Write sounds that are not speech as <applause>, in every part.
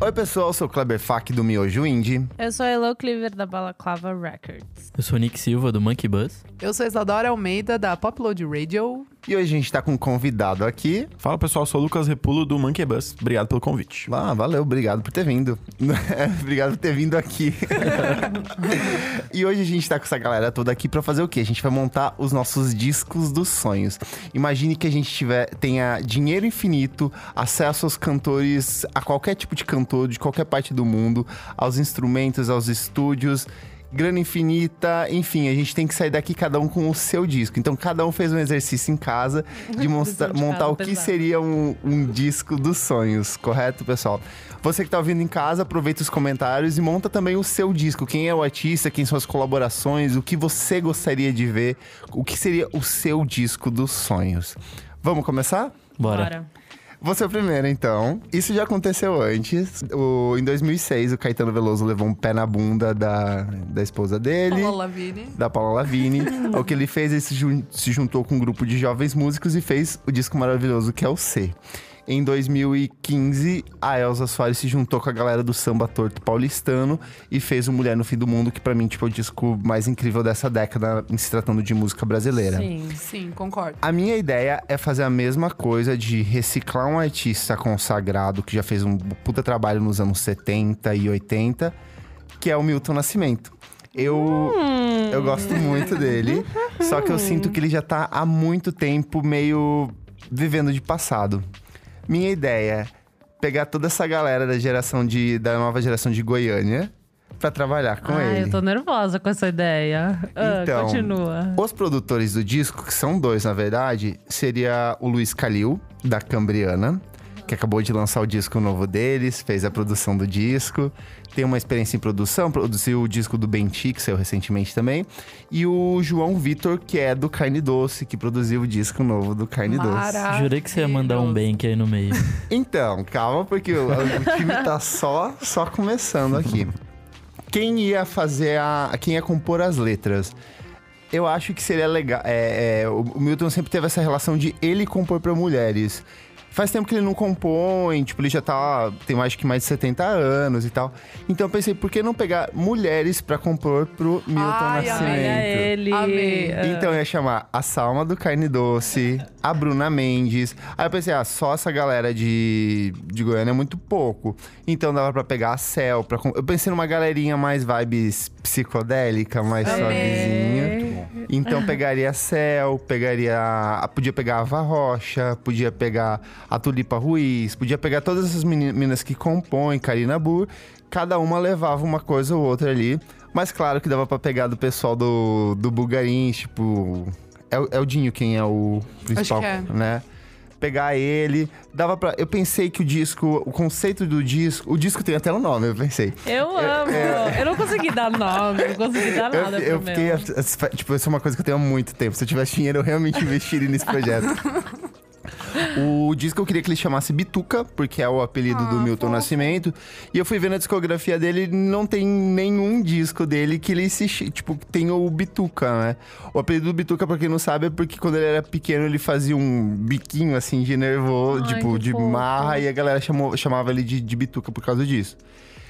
Oi, pessoal, eu sou o Kleber Fak do Miojo Indie. Eu sou a Elo Cleaver da Balaclava Records. Eu sou o Nick Silva, do Monkey Buzz. Eu sou a Isadora Almeida, da Popload Radio. E hoje a gente tá com um convidado aqui. Fala pessoal, sou o Lucas Repulo do Monkey Bus. Obrigado pelo convite. Ah, valeu, obrigado por ter vindo. <laughs> obrigado por ter vindo aqui. <laughs> e hoje a gente tá com essa galera toda aqui pra fazer o quê? A gente vai montar os nossos discos dos sonhos. Imagine que a gente tiver, tenha dinheiro infinito, acesso aos cantores, a qualquer tipo de cantor, de qualquer parte do mundo, aos instrumentos, aos estúdios grana infinita, enfim, a gente tem que sair daqui cada um com o seu disco. Então cada um fez um exercício em casa de <laughs> monta de montar o que pesado. seria um, um disco dos sonhos, correto, pessoal? Você que tá ouvindo em casa, aproveita os comentários e monta também o seu disco. Quem é o artista, quem são as colaborações, o que você gostaria de ver, o que seria o seu disco dos sonhos. Vamos começar? Bora. Você é o primeiro, então. Isso já aconteceu antes. O, em 2006, o Caetano Veloso levou um pé na bunda da, da esposa dele. Paula Lavigne. Da Paula Lavigne. <laughs> o que ele fez, ele se, jun- se juntou com um grupo de jovens músicos e fez o disco maravilhoso que é o C. Em 2015, a Elza Soares se juntou com a galera do samba torto paulistano e fez o Mulher no Fim do Mundo, que pra mim tipo, é o disco mais incrível dessa década em se tratando de música brasileira. Sim. Sim, concordo. A minha ideia é fazer a mesma coisa de reciclar um artista consagrado que já fez um puta trabalho nos anos 70 e 80, que é o Milton Nascimento. Eu, eu gosto muito dele, só que eu sinto que ele já tá há muito tempo meio vivendo de passado. Minha ideia é pegar toda essa galera da geração de da nova geração de Goiânia pra trabalhar com Ai, ele. eu tô nervosa com essa ideia. Ah, Então, continua. Os produtores do disco, que são dois na verdade, seria o Luiz Calil, da Cambriana, que acabou de lançar o disco novo deles, fez a produção do disco, tem uma experiência em produção, produziu o disco do Benti, que saiu recentemente também, e o João Vitor, que é do Carne Doce, que produziu o disco novo do Carne Doce. Maravilhoso. Jurei que você ia mandar um bank aí no meio. <laughs> Então, calma, porque o, o time tá só, só começando aqui. Quem ia fazer a. Quem ia compor as letras? Eu acho que seria legal. é, é, o Milton sempre teve essa relação de ele compor pra mulheres. Faz tempo que ele não compõe, tipo, ele já tá. tem mais que mais de 70 anos e tal. Então eu pensei, por que não pegar mulheres pra compor pro Milton Ai, amei. Nascimento? Olha ele. Amei. Então eu ia chamar a Salma do Carne Doce, a Bruna Mendes. Aí eu pensei, ah, só essa galera de, de Goiânia é muito pouco. Então dava pra pegar a Cel. Pra, eu pensei numa galerinha mais vibes psicodélica, mais suavezinha. Então pegaria Cel, pegaria. Podia pegar a Ava Rocha, podia pegar a Tulipa Ruiz, podia pegar todas essas meni- meninas que compõem, Karina Burr. Cada uma levava uma coisa ou outra ali. Mas claro que dava pra pegar do pessoal do, do Bulgarins, tipo. É, o- é o Dinho quem é o principal, que é. né? Pegar ele. Dava pra. Eu pensei que o disco. O conceito do disco. O disco tem até um nome, eu pensei. Eu amo. Eu não consegui dar nome, não consegui dar <laughs> Eu, nada eu pro fiquei. Tipo, isso é uma coisa que eu tenho há muito tempo. Se eu tivesse dinheiro, eu realmente investiria nesse projeto. <laughs> <laughs> O disco eu queria que ele chamasse Bituca, porque é o apelido do Ah, Milton fofo. Nascimento. E eu fui vendo a discografia dele, não tem nenhum disco dele que ele se. Tipo, tem o Bituca, né? O apelido do Bituca, pra quem não sabe, é porque quando ele era pequeno ele fazia um biquinho assim de nervoso, Ai, tipo, de fofo. marra, e a galera chamou, chamava ele de, de Bituca por causa disso.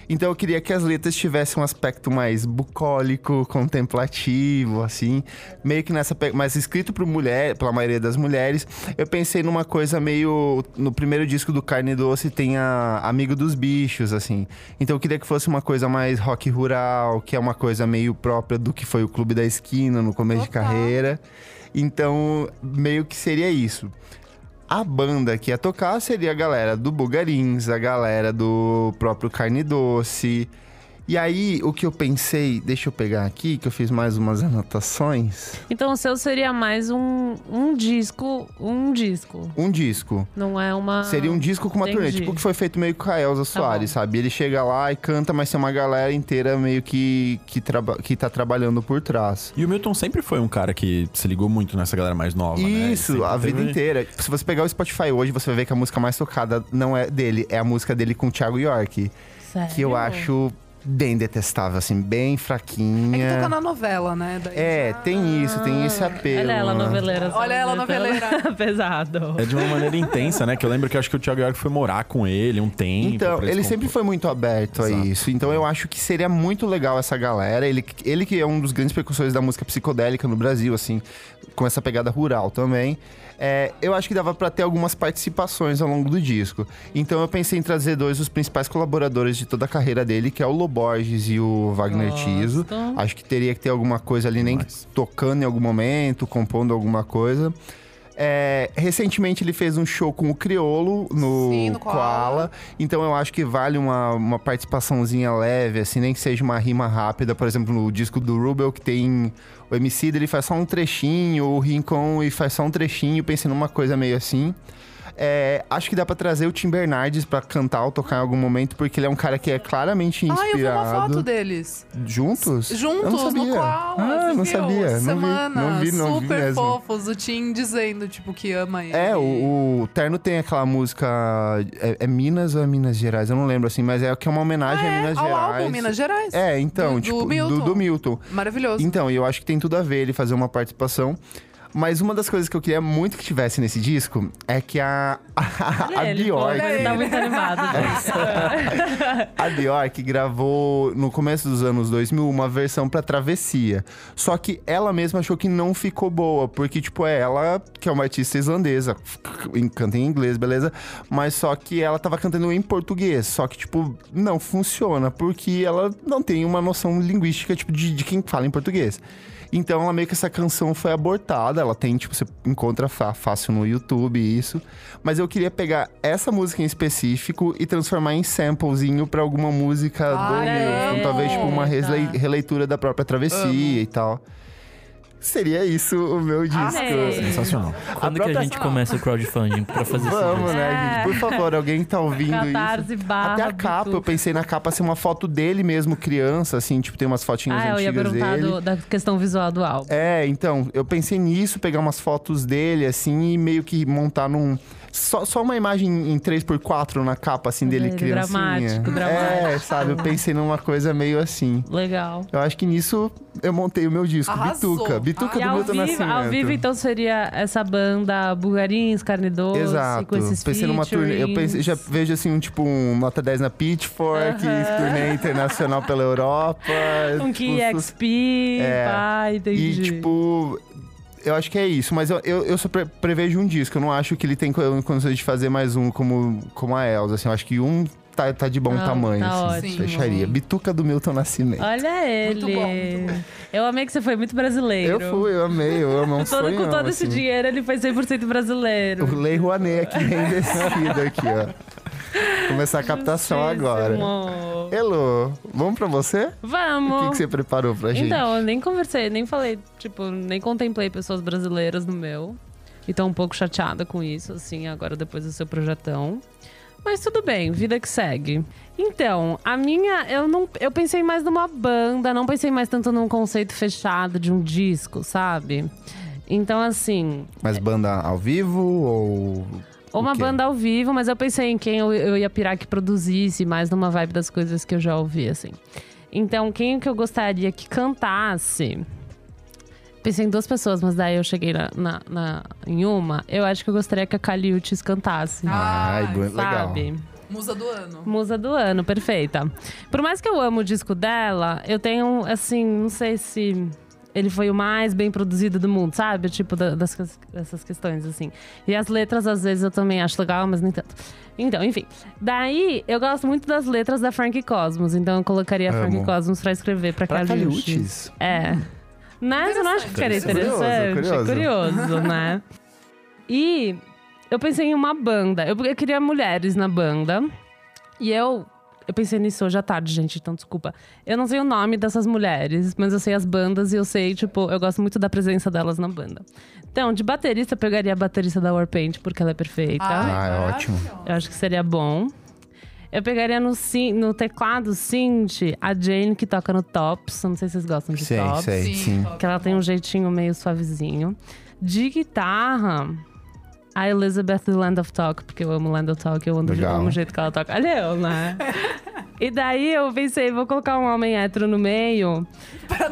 Então eu queria que as letras tivessem um aspecto mais bucólico, contemplativo, assim, meio que nessa mais escrito por mulher, pela maioria das mulheres. Eu pensei numa coisa meio no primeiro disco do Carne Doce tem a Amigo dos Bichos, assim. Então eu queria que fosse uma coisa mais rock rural, que é uma coisa meio própria do que foi o Clube da Esquina no começo de Total. carreira. Então, meio que seria isso. A banda que ia tocar seria a galera do Bugarins, a galera do próprio Carne Doce. E aí, o que eu pensei, deixa eu pegar aqui, que eu fiz mais umas anotações. Então o seu seria mais um, um disco, um disco. Um disco. Não é uma. Seria um disco com uma turnê, entendi. tipo o que foi feito meio com a Elza Soares, bom. sabe? Ele chega lá e canta, mas tem uma galera inteira meio que, que, traba que tá trabalhando por trás. E o Milton sempre foi um cara que se ligou muito nessa galera mais nova, né? Isso, sempre a vida teve- inteira. Se você pegar o Spotify hoje, você vai ver que a música mais tocada não é dele, é a música dele com o Thiago York. Sério? que eu acho bem detestável, assim, bem É que fraquinha. toca na novela, né? Daí É, já- tem isso, tem esse apelo. Olha ela, né? noveleira. Olha ela, noveleira. <laughs> Pesado. É de uma maneira intensa, né? Que eu lembro que eu acho que o Thiago York foi morar com ele um tempo. Então, ele sempre compor. foi muito aberto a Exato. isso. Então eu acho que seria muito legal essa galera. Ele, ele que é um dos grandes precursores da música psicodélica no Brasil, assim, com essa pegada rural também. É, eu acho que dava pra ter algumas participações ao longo do disco. Então eu pensei em trazer dois dos principais colaboradores de toda a carreira dele, que é o Loborges e o Wagner Gosto. Tiso. Acho que teria que ter alguma coisa ali, nem tocando em algum momento, compondo alguma coisa. É, recentemente ele fez um show com o Criolo no, Sim, no Koala. Koala. Então eu acho que vale uma, uma participaçãozinha leve, assim, nem que seja uma rima rápida. Por exemplo, no disco do Rubel, que tem o MC dele faz só um trechinho, o Rincon e faz só um trechinho, pensei numa coisa meio assim. É, acho que dá pra trazer o Tim Bernardes pra cantar ou tocar em algum momento, porque ele é um cara que é claramente Ah, eu vi inspirado. uma foto deles. Juntos? Eu Juntos, não no sabia. Koala. Ah, você não sabia. Não vi, Semana. não vi, não vi Super mesmo. fofos. O Tim dizendo, tipo, que ama ele. É, o, o Terno tem aquela música. É, é Minas ou é Minas Gerais? Eu não lembro assim, mas é que é uma homenagem Ah, a é, Minas ao Gerais. álbum Minas Gerais. É, então, Do- do tipo, Milton. Do, do Milton. Maravilhoso. Então, e eu acho que tem tudo a ver ele fazer uma participação. Mas uma das coisas que eu queria muito que tivesse nesse disco é que a, <laughs> a, a ele, Bjork. ele tá muito animado. <laughs> A Bjork gravou no começo dos anos 2000 uma versão pra Travessia. Só que ela mesma achou que não ficou boa, porque, tipo, é ela, que é uma artista islandesa, canta em inglês, beleza? Mas só que ela tava cantando em português. Só que, tipo, não funciona, porque ela não tem uma noção linguística, tipo, de, de quem fala em português. Então, ela meio que essa canção foi abortada. Ela tem, tipo, você encontra fácil no YouTube isso. Mas eu queria pegar essa música em específico e transformar em samplezinho pra alguma música do Ai, Milton. amo. Talvez, tipo, uma releitura da própria travessia Amo. e tal. Seria isso o meu disco. Amei. Sensacional. Quando que própria- a gente começa o crowdfunding pra fazer esse Vamos, né, gente? Por favor, alguém que tá ouvindo Catarse isso. barra Até a capa, eu pensei na capa ser uma foto dele mesmo, criança, assim, tipo, tem umas fotinhas Ah, eu ia antigas perguntar dele. do- da questão visual do álbum. É, então, eu pensei nisso, pegar umas fotos dele, assim, e meio que montar num. Só, só uma imagem em 3x4 na capa, assim, dele Ele criancinha. dramático, É, dramático. sabe? Eu pensei numa coisa meio assim. Legal. Eu acho que nisso eu montei o meu disco. Arrasou. Bituca. Bituca E do Milton vivo, Nascimento. ao vivo, então, seria essa banda Bulgarins, Carne Doce, Exato. com esses Pensei numa turnê. Eu pensei, já featurings. vejo assim, um tipo um nota 10 na Pitchfork, Aham. turnê internacional pela Europa. <laughs> Um tipo, KXP, É. pai, entendi. E, tipo, eu acho que é isso. Mas eu, eu, eu só pre- prevejo um disco. Eu não acho que ele tem co- condições de fazer mais um como, como a Elsa. Assim, eu acho que um tá, tá de bom Não, tamanho. tá assim, ótimo. Fecharia. Bituca do Milton Nascimento. Olha ele. Muito bom, muito bom. Eu amei que você foi muito brasileiro. Eu fui, eu amei, eu amo. É um <laughs> Todo, sonho, com todo esse assim. dinheiro, ele foi 100% brasileiro. O Lei Rouanet aqui <laughs> reinvestido aqui, ó. Começar a captação agora. Elo, vamos pra você? Vamos. O que, que você preparou pra gente? Então, eu nem conversei, nem falei, tipo, nem contemplei pessoas brasileiras no meu. E tô um pouco chateada com isso, assim, agora depois do seu projetão. Mas tudo bem, vida que segue. Então, a minha, eu não, eu pensei mais numa banda, não pensei mais tanto num conceito fechado de um disco, sabe? Então, assim, Mas banda ao vivo ou. Ou uma o quê? banda ao vivo, mas eu pensei em quem eu, eu ia pirar que produzisse, mais numa vibe das coisas que eu já ouvi, assim. Então, quem que eu gostaria que cantasse? Pensei em duas pessoas, mas daí eu cheguei na, na- na- em uma. Eu acho que eu gostaria que a Kali Uchis cantasse. Ai, Ai, bu- legal. Musa do ano. Musa do ano, perfeita. Por mais que eu amo o disco dela, eu tenho, assim, não sei se ele foi o mais bem produzido do mundo, sabe? Tipo, da- das, dessas questões, assim. E as letras, às vezes, eu também acho legal, mas nem tanto. Então, enfim. Daí, eu gosto muito das letras da Frank Cosmos, então eu colocaria a Frank. Cosmos pra escrever pra, Pra Caliutes? É. Mas eu não acho que ficaria Interessante. interessante. Curioso, Curioso, né? E eu pensei em uma banda. Eu, eu queria mulheres na banda. E eu. Eu pensei nisso hoje à tarde, gente, então desculpa. Eu não sei o nome dessas mulheres, mas eu sei as bandas e eu sei, tipo, eu gosto muito da presença delas na banda. Então, de baterista, eu pegaria a baterista da Warpaint, porque ela é perfeita. Ah, é ótimo. Eu acho que seria bom. Eu pegaria no, no teclado synth a Jane, que toca no Tops. Não sei se vocês gostam de Sei, Tops. sei, Sim, sim. Que ela tem um jeitinho meio suavezinho. De guitarra, a Elizabeth do Land of Talk, porque eu amo Land of Talk, eu amo, Legal. amo o jeito que ela toca. Olha eu, né? <laughs> E daí eu pensei, vou colocar um homem hétero no meio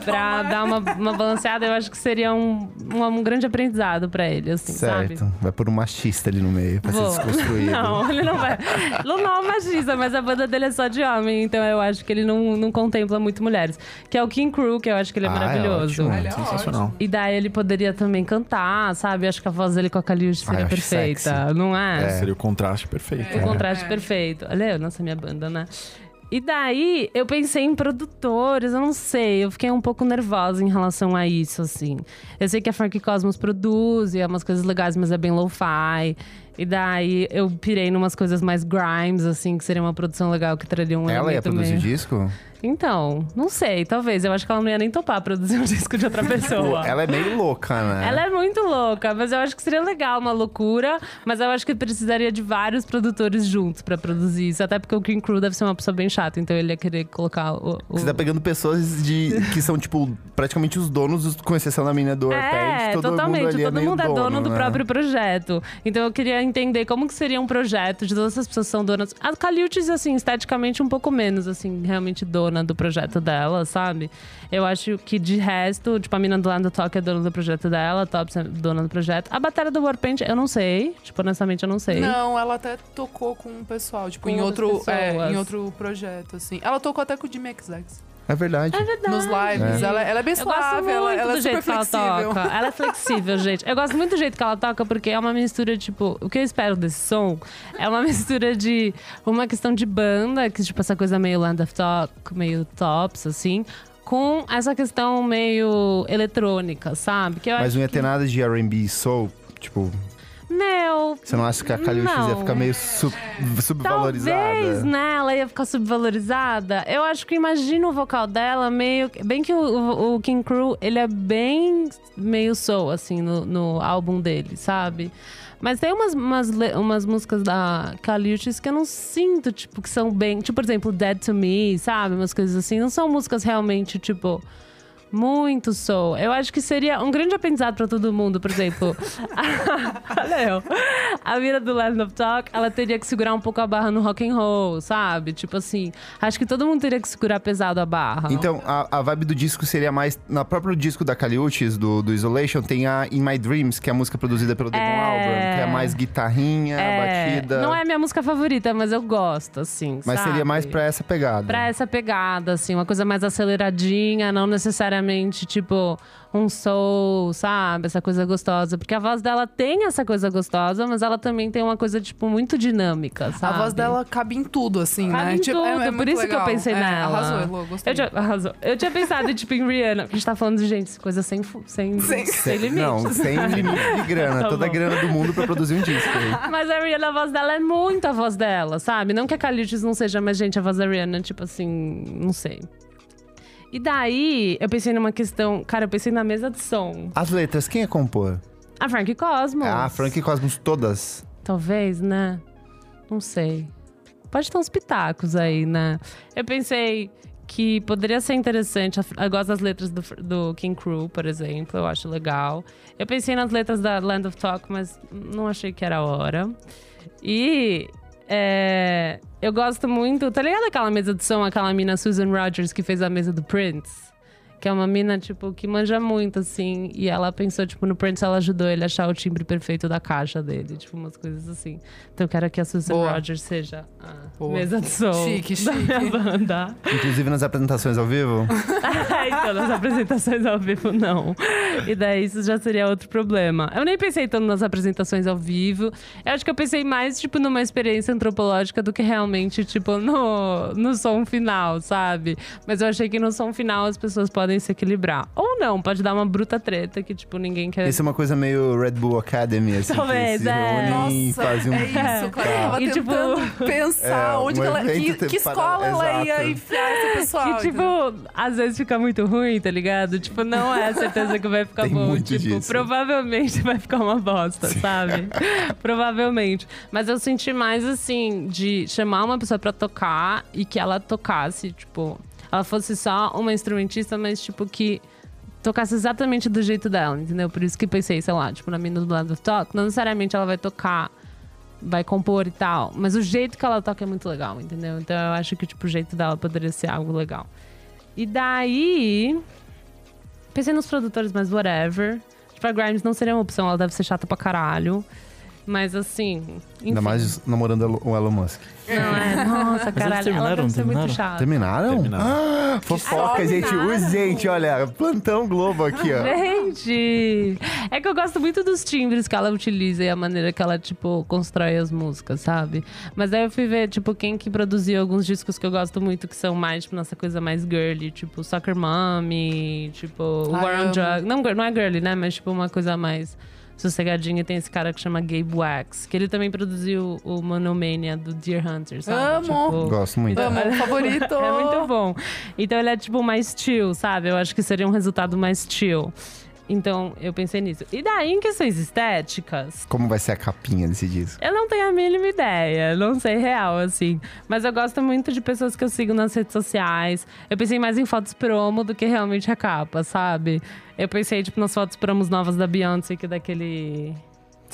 pra dar uma, uma balanceada. Eu acho que seria um, um, um grande aprendizado pra ele, assim, Certo. sabe? Vai por um machista ali no meio pra Vou. ser desconstruído. <laughs> Não, ele não vai. Não, não é machista, mas a banda dele é só de homem, então eu acho que ele não, não contempla muito mulheres. Que é o King Crew, que eu acho que ele é Ah, é maravilhoso. ótimo. Ele é Sensacional. E daí ele poderia também cantar, sabe? Acho que a voz dele com a Kaliush Ah, seria eu acho perfeita, sexy. não é? Seria o contraste perfeito. O né? contraste É. perfeito. Olha, eu, nossa, minha banda, né? E daí, eu pensei em produtores, eu não sei, eu fiquei um pouco nervosa em relação a isso, assim. Eu sei que a Frank Cosmos produz e é umas coisas legais, mas é bem lo-fi. E daí, eu pirei numas coisas mais grimes, assim, que seria uma produção legal que traria um Ela ia produzir meio- disco? Então, não sei, talvez. Eu acho que ela não ia nem topar produzir um <laughs> disco de outra pessoa. Ela é meio louca, né? Ela é muito louca, mas eu acho que seria legal, uma loucura. Mas eu acho que precisaria de vários produtores juntos pra produzir isso. Até porque o King Crew deve ser uma pessoa bem chata, então ele ia querer colocar o. o... Você tá pegando pessoas de, que são, tipo, praticamente os donos, com exceção da mina do Arpent. É, todo totalmente. Mundo Todo meio mundo é dono do né? próprio projeto. Então eu queria entender como que seria um projeto de todas essas pessoas que são donas. A Caliutes, assim, esteticamente um pouco menos, assim, realmente dona do projeto dela, sabe? Eu acho que de resto, tipo, a mina do Land do Talk é dona do projeto dela, a Tops é dona do projeto. A bateria do Warpaint, eu não sei. Tipo, honestamente, eu não sei. Não, ela até tocou com o pessoal, tipo, Com em outro, é, em outro projeto, assim. Ela tocou até com o Jimmy XX. É verdade. É verdade. Nos lives. Ela, ela é bem Eu gosto suave, muito ela, ela do é jeito super que ela flexível. toca. <laughs> Ela é flexível, gente. Eu gosto muito do jeito que ela toca, porque é uma mistura, tipo, o que eu espero desse som é uma <laughs> mistura de uma questão de banda, que, tipo, essa coisa meio Land of Talk, meio tops, assim. Com essa questão meio eletrônica, sabe? Que eu Mas acho não ia que... ter nada de R&B soul, tipo... Meu, Você não acha que a Caliuches ia ficar meio sub- subvalorizada? Talvez, né? Ela ia ficar subvalorizada. Eu acho que imagina o vocal dela meio. Bem que o, o- King Crew, ele é bem meio soul, assim, no, no álbum dele, sabe? Mas tem umas, umas, umas músicas da Caliuches que eu não sinto, tipo, que são bem. Tipo, por exemplo, Dead to Me, sabe? Umas coisas assim. Não são músicas realmente, tipo. Muito soul. Eu acho que seria um grande aprendizado pra todo mundo, por exemplo. <laughs> Olha eu. A mina do Land of Talk, ela teria que segurar um pouco a barra no rock and roll, sabe? Tipo assim, acho que todo mundo teria que segurar pesado a barra. Então, a, a vibe do disco seria mais... Na próprio disco da Caliuches, do, do Isolation, tem a In My Dreams, que é a música produzida pelo Damon É. Albarn, que é mais guitarrinha, É, batida... Não é minha música favorita, mas eu gosto, assim. Mas sabe? seria mais pra essa pegada. Pra essa pegada, assim, uma coisa mais aceleradinha, não necessariamente, tipo, um soul, sabe? Essa coisa gostosa. Porque a voz dela tem essa coisa gostosa, mas ela também tem uma coisa, tipo, muito dinâmica, A sabe? voz dela cabe em tudo, assim, Cabe né? em Tipo, é- tudo, é por muito isso que eu legal. pensei É, nela. Arrasou, Elô, gostei. Eu tinha, arrasou. Eu tinha pensado, tipo, em Rihanna, porque a gente tá falando de gente, coisa sem, sem, sem, Sem- limites. Não, sem <laughs> limite de grana. Tá Toda a grana do mundo pra produzir um disco. aí. <laughs> Mas a Rihanna, a voz dela é muito a voz dela, sabe? Não que a Caliutes não seja, mas, gente, a voz da Rihanna, tipo assim, não sei. E daí, eu pensei numa questão. Cara, eu pensei na mesa de som. As letras, quem ia compor? A Frank Cosmos. Ah, Frank Cosmos todas. Talvez, né? Não sei. Pode ter uns pitacos aí, né? Eu pensei que poderia ser interessante. Eu gosto das letras do, do King Crew, por exemplo. Eu acho legal. Eu pensei nas letras da Land of Talk, mas não achei que era a hora. E é, eu gosto muito. Tá ligado aquela mesa de som, aquela mina Susan Rogers que fez a mesa do Prince? Que é uma mina, tipo, que manja muito, assim. E ela pensou, tipo, no Prince, ela ajudou ele a achar o timbre perfeito da caixa dele. Tipo, umas coisas assim. Então eu quero que a Susan Boa. Rogers seja a Boa. mesa de som Chique, da minha chique. banda. Inclusive nas apresentações ao vivo. <laughs> então, nas apresentações ao vivo, não. E daí isso já seria outro problema. Eu nem pensei tanto nas apresentações ao vivo. Eu acho que eu pensei mais, tipo, numa experiência antropológica do que realmente, tipo, no, no som final, sabe? Mas eu achei que no som final as pessoas podem se equilibrar. Ou não, pode dar uma bruta treta que, tipo, ninguém quer. Isso é uma coisa meio Red Bull Academy, assim. Talvez, que se é. e Nossa, fazem um... é isso, cara. Eu tava E, tipo, tentando pensar é, onde um que, ela, que, que para- escola ela ia exato. enfiar esse pessoal. Que, tipo, às vezes fica muito ruim, tá ligado? Tipo, não é certeza que vai ficar Tem bom. muito Tipo, disso. provavelmente vai ficar uma bosta, sabe? <laughs> provavelmente. Mas eu senti mais, assim, de chamar uma pessoa pra tocar e que ela tocasse, tipo... Ela fosse só uma instrumentista, mas, tipo, que tocasse exatamente do jeito dela, entendeu? Por isso que pensei, sei lá, tipo, na mina do Blood Talk, não necessariamente ela vai tocar vai compor e tal. Mas o jeito que ela toca é muito legal, entendeu? Então eu acho que tipo, o jeito dela poderia ser algo legal. E daí. Pensei nos produtores, mas whatever. Tipo, a Grimes não seria uma opção, ela deve ser chata pra caralho. Mas assim. Enfim. Ainda mais namorando o Elon Musk. Não, é, nossa, <laughs> caralho. Ela terminaram? ser muito Terminaram? chata. Terminaram? Terminaram. Ah, fofoca, Ai, gente. terminaram. Urgente, olha. Plantão Globo aqui, ó. Gente! É que eu gosto muito dos timbres que ela utiliza e a maneira que ela, tipo, constrói as músicas, sabe? Mas aí eu fui ver, tipo, quem que produziu alguns discos que eu gosto muito, que são mais, tipo, nossa coisa mais girly, tipo, Soccer Mommy, tipo, Ai, War on amo. Drug. Não, não é girly, né? Mas, tipo, uma coisa mais sossegadinha. Tem esse cara que chama Gabe Wax, que ele também produziu o Monomania do Deer Hunter, sabe? Amo. Tipo, Gosto muito. Amo, favorito. <laughs> é muito bom. Então ele é tipo mais chill, sabe? Eu acho que seria um resultado mais chill. Então eu pensei nisso. E daí, em questões estéticas, Como vai ser a capinha desse disco? eu não tenho a mínima ideia. Não sei real, assim. Mas eu gosto muito de pessoas que eu sigo nas redes sociais. Eu pensei mais em fotos promo do que realmente a capa, sabe? Eu pensei, tipo, nas fotos promos novas da Beyoncé, que é daquele.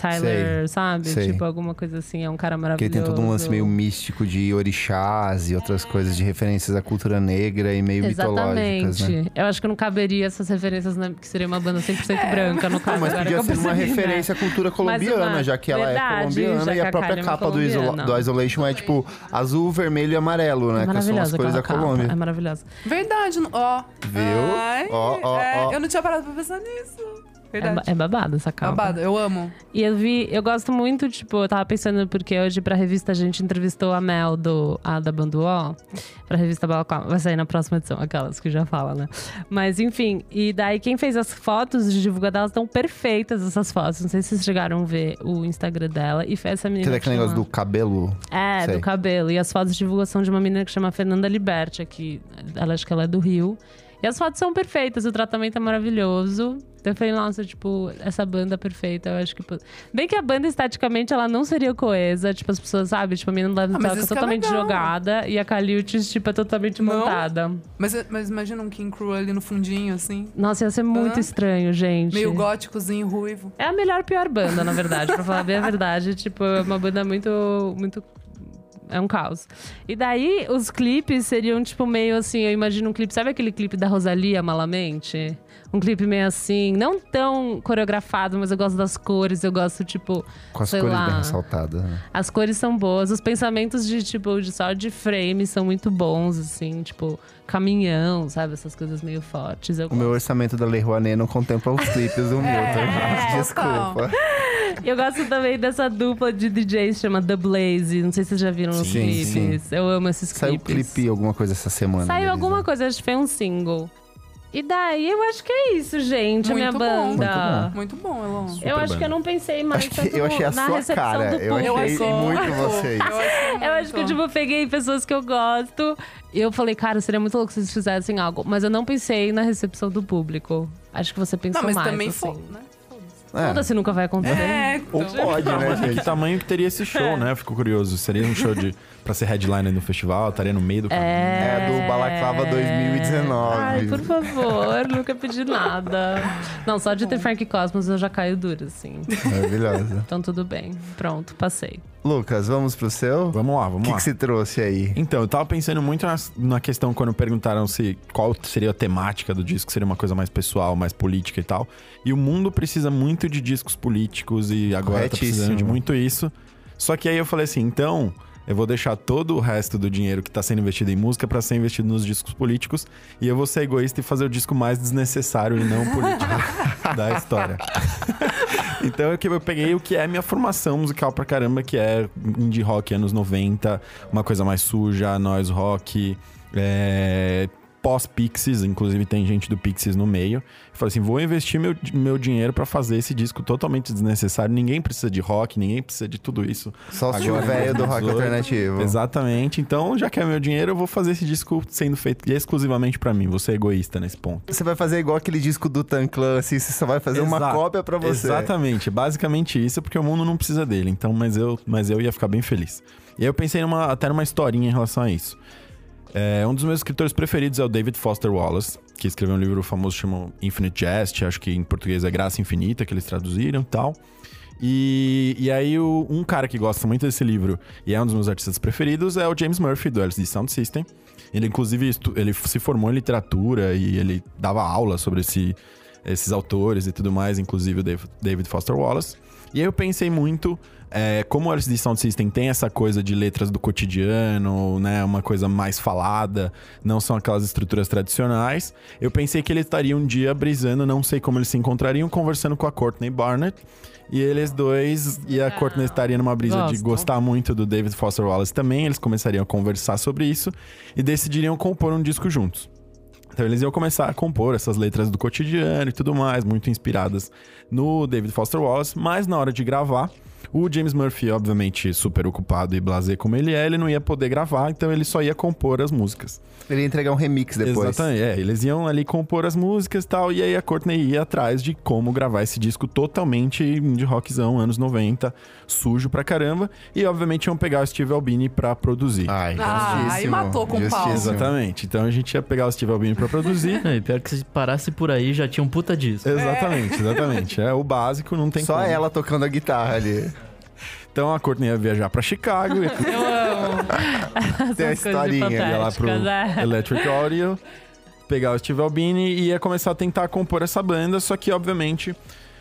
Tyler, sabe? sei. Tipo, alguma coisa assim. É um cara Porque maravilhoso. tem todo um lance meio místico de orixás e outras coisas de referências à cultura negra e meio mitológicas, Exatamente. né? Eu acho que não caberia essas referências, né? Que seria uma banda 100% branca, no caso. Mas podia que ser uma né? referência à cultura colombiana, uma- já que ela Verdade, é colombiana e que a a própria é capa do, do Isolation é tipo azul, vermelho e amarelo, né? É que são as cores da capa, Colômbia. É maravilhosa. Verdade, ó. Viu? Ai, Ó, ó, é, ó. Eu não tinha parado pra pensar nisso. É, Verdade. ba- é babado essa capa. Babado, eu amo. E eu vi, eu gosto muito, tipo, eu tava pensando, porque hoje pra revista a gente entrevistou a Mel do, a da Banduó, pra revista Balaclava. Vai sair na próxima edição, aquelas que já falam, né? Mas enfim, e daí quem fez as fotos de divulgar delas estão perfeitas essas fotos. Não sei se vocês chegaram a ver o Instagram dela. E foi essa menina. Que é que daquele negócio do cabelo. É, Sei. do cabelo. E as fotos de divulgação de uma menina que chama Fernanda Liberti, que ela acho que ela é do Rio. E as fotos são perfeitas, o tratamento é maravilhoso. Então eu falei, nossa, tipo, essa banda perfeita, eu acho que. Bem que a banda esteticamente ela não seria coesa, tipo, as pessoas, sabe? Tipo, a menina da Ah, é totalmente legal. jogada e a Caliutes, tipo, é totalmente Não? montada. Mas, mas imagina um King Crew ali no fundinho, assim. Nossa, ia ser muito estranho, gente. Meio góticozinho, ruivo. É a melhor pior banda, na verdade, pra falar bem a verdade. <laughs> Tipo, é uma banda muito. muito. É um caos. E daí, os clipes seriam, tipo, meio assim, eu imagino um clipe. Sabe aquele clipe da Rosalia Malamente? Um clipe meio assim, não tão coreografado, mas eu gosto das cores, eu gosto, tipo. Com as sei cores lá. bem ressaltadas. Né? As cores são boas, os pensamentos de, tipo, de só de frame são muito bons, assim, tipo, caminhão, sabe? Essas coisas meio fortes. O meu orçamento da Lei Rouanet não contempla os clipes do <laughs> Milton. Desculpa. Eu gosto também dessa dupla de DJs chama The Blaze. Não sei se vocês já viram os Sim, clipes. Eu amo esses Saiu clipes. clipe alguma coisa essa semana. Saiu deles, alguma né? coisa, acho que foi um single. E daí eu acho que é isso, gente, a minha Muito bom. banda. Muito bom, Elon. Eu acho que eu não pensei mais Acho tanto eu achei a na sua recepção cara. do Eu público. achei achei muito muito. vocês. Eu acho, Eu acho que, muito. tipo, eu peguei pessoas que eu gosto. E eu falei, cara, seria muito louco se vocês fizessem algo. Mas eu não pensei na recepção do público. Acho que você pensou Não, mas mais, também assim. foi, né? É. Foda-se, nunca vai acontecer. É, Ou então. pode, né, Mas que gente? tamanho que teria esse show, né? Fico curioso. Seria um show de <laughs> pra ser headliner no festival? Estaria no meio do caminho? É do Balaclava 2019. Ai, por favor, nunca pedi nada. Não, só de ter Frank Cosmos eu já caio duro, assim. Maravilhosa. Então tudo bem. Pronto, passei. Lucas, vamos pro seu? O Vamos lá, vamos que, lá. que você trouxe aí? Então, eu tava pensando muito na, na questão quando perguntaram se qual seria a temática do disco, seria uma coisa mais pessoal, mais política e tal. E o mundo precisa muito de discos políticos e agora tá precisando de muito isso. Só que aí eu falei assim, então, eu vou deixar todo o resto do dinheiro que tá sendo investido em música pra ser investido nos discos políticos e eu vou ser egoísta e fazer o disco mais desnecessário e não político <laughs> da história. <laughs> Então eu peguei o que é minha formação musical pra caramba, que é indie rock anos 90, uma coisa mais suja, noise rock, é, pós-Pixies, inclusive tem gente do Pixies no meio. Falei assim, vou investir meu, meu dinheiro pra fazer esse disco totalmente desnecessário. Ninguém precisa de rock, ninguém precisa de tudo isso. Só o Agora, velho do rock 2018. alternativo. Exatamente. Então, já que é meu dinheiro, eu vou fazer esse disco sendo feito exclusivamente pra mim. Vou ser egoísta nesse ponto. Você vai fazer igual aquele disco do Tan Clan, assim, você só vai fazer uma Exato. cópia pra você. Exatamente, basicamente isso, porque o mundo não precisa dele. Então, mas eu, mas eu ia ficar bem feliz. E aí eu pensei numa, até numa historinha em relação a isso. É, um dos meus escritores preferidos é o David Foster Wallace, que escreveu um livro famoso chamado Infinite Jest, acho que em português é Graça Infinita, que eles traduziram e tal. E, e aí, o- um cara que gosta muito desse livro e é um dos meus artistas preferidos é o James Murphy, do LSD Sound System. Ele, inclusive, ele se formou em literatura e ele dava aula sobre esse, esses autores e tudo mais, inclusive o David Foster Wallace. E aí eu pensei muito, é, como o LSD Sound System tem essa coisa de letras do cotidiano, né, uma coisa mais falada, não são aquelas estruturas tradicionais, eu pensei que ele estaria um dia brisando, não sei como eles se encontrariam, conversando com a Courtney Barnett. E eles dois, e a Courtney estaria numa brisa de Gosto. gostar muito do David Foster Wallace também, eles começariam a conversar sobre isso e decidiriam compor um disco juntos. Então eles iam começar a compor essas letras do cotidiano e tudo mais, muito inspiradas no David Foster Wallace, mas na hora de gravar, o James Murphy, obviamente super ocupado e blasé como ele é, ele não ia poder gravar, então ele só ia compor as músicas. Ele ia entregar um remix depois. Exatamente, é, eles iam ali compor as músicas e tal, e aí a Courtney ia atrás de como gravar esse disco totalmente de rockzão, anos 90, sujo pra caramba, e obviamente iam pegar o Steve Albini pra produzir. Ai, Ah, aí matou com pau. justíssimo. Exatamente, então a gente ia pegar o Steve Albini pra produzir. <laughs> Não, e pior que se parasse por aí, já tinha um puta disco. Exatamente, exatamente. É o básico, não tem Só como. ela tocando a guitarra ali. Então a Courtney ia viajar pra Chicago, <laughs> Eu amo. <laughs> Tem a historinha, ia lá pro é. Electric Audio, pegar o Steve Albini e ia começar a tentar compor essa banda, só que obviamente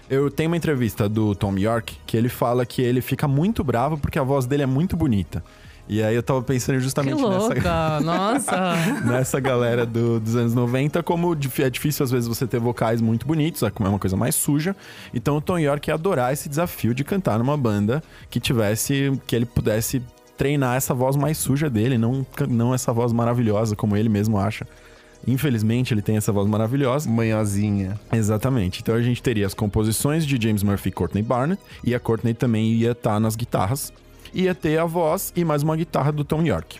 eu tenho uma entrevista do Tom York que ele fala que ele fica muito bravo porque a voz dele é muito bonita. E aí eu tava pensando Que justamente nessa, louca, <laughs> nossa. nessa galera do- dos anos 90, como é difícil às vezes você ter vocais muito bonitos, é uma coisa mais suja. Então o Tom York ia adorar esse desafio de cantar numa banda que tivesse, que ele pudesse treinar essa voz mais suja dele, não, não essa voz maravilhosa como ele mesmo acha. Infelizmente ele tem essa voz maravilhosa. Manhãzinha. Exatamente. Então a gente teria as composições de James Murphy e Courtney Barnett, e a Courtney também ia estar nas guitarras, ia ter a voz e mais uma guitarra do Tom York.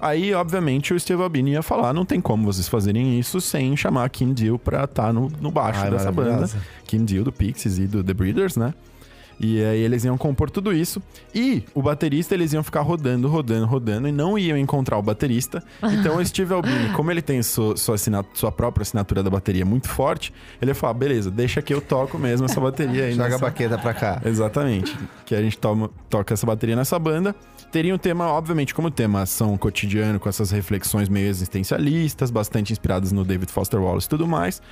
Aí, obviamente, o Steve Albini ia falar: não tem como vocês fazerem isso sem chamar Kim Deal pra estar no, no baixo Ai, dessa banda. Kim Deal do Pixies e do The Breeders, né? E aí eles iam compor tudo isso. E o baterista, eles iam ficar rodando, rodando, rodando e não iam encontrar o baterista. Então o Steve Albini, como ele tem sua, sua, sua própria assinatura da bateria muito forte, ele ia falar: beleza, deixa que eu toco mesmo essa bateria aí. Joga a nessa- baqueta pra cá. Exatamente. Que a gente toma, toca essa bateria nessa banda. Teria um tema, obviamente, como tema ação cotidiano, com essas reflexões meio existencialistas, bastante inspiradas no David Foster Wallace e tudo mais.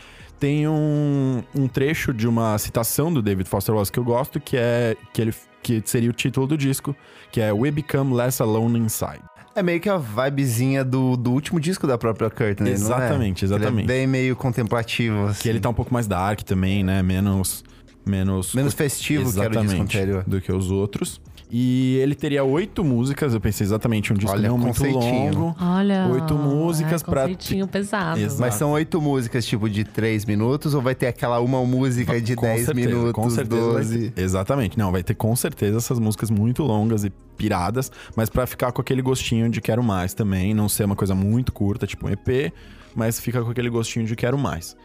Tem um, um trecho de uma citação do David Foster Wallace que eu gosto, que é que ele que seria o título do disco, que é We Become Less Alone Inside. É meio que a vibezinha do, do último disco da própria Courtney, Exatamente, não é? exatamente. Ele é bem meio contemplativo, assim. Que ele tá um pouco mais dark também, né? Menos. Menos, Menos festivo que era o disco Exatamente, anterior. do que os outros. E ele teria oito músicas, eu pensei exatamente um disco Olha, não muito longo. Olha. Oito músicas é, pra- conceitinho pesado. Exato. Mas são oito músicas, tipo, de três minutos? Ou vai ter aquela uma música de Com dez certeza, minutos, com certeza vai 12? ter. Exatamente. Não, vai ter com certeza essas músicas muito longas e piradas, mas pra ficar com aquele gostinho de quero mais também, não ser uma coisa muito curta, tipo um EP, mas fica com aquele gostinho de quero mais.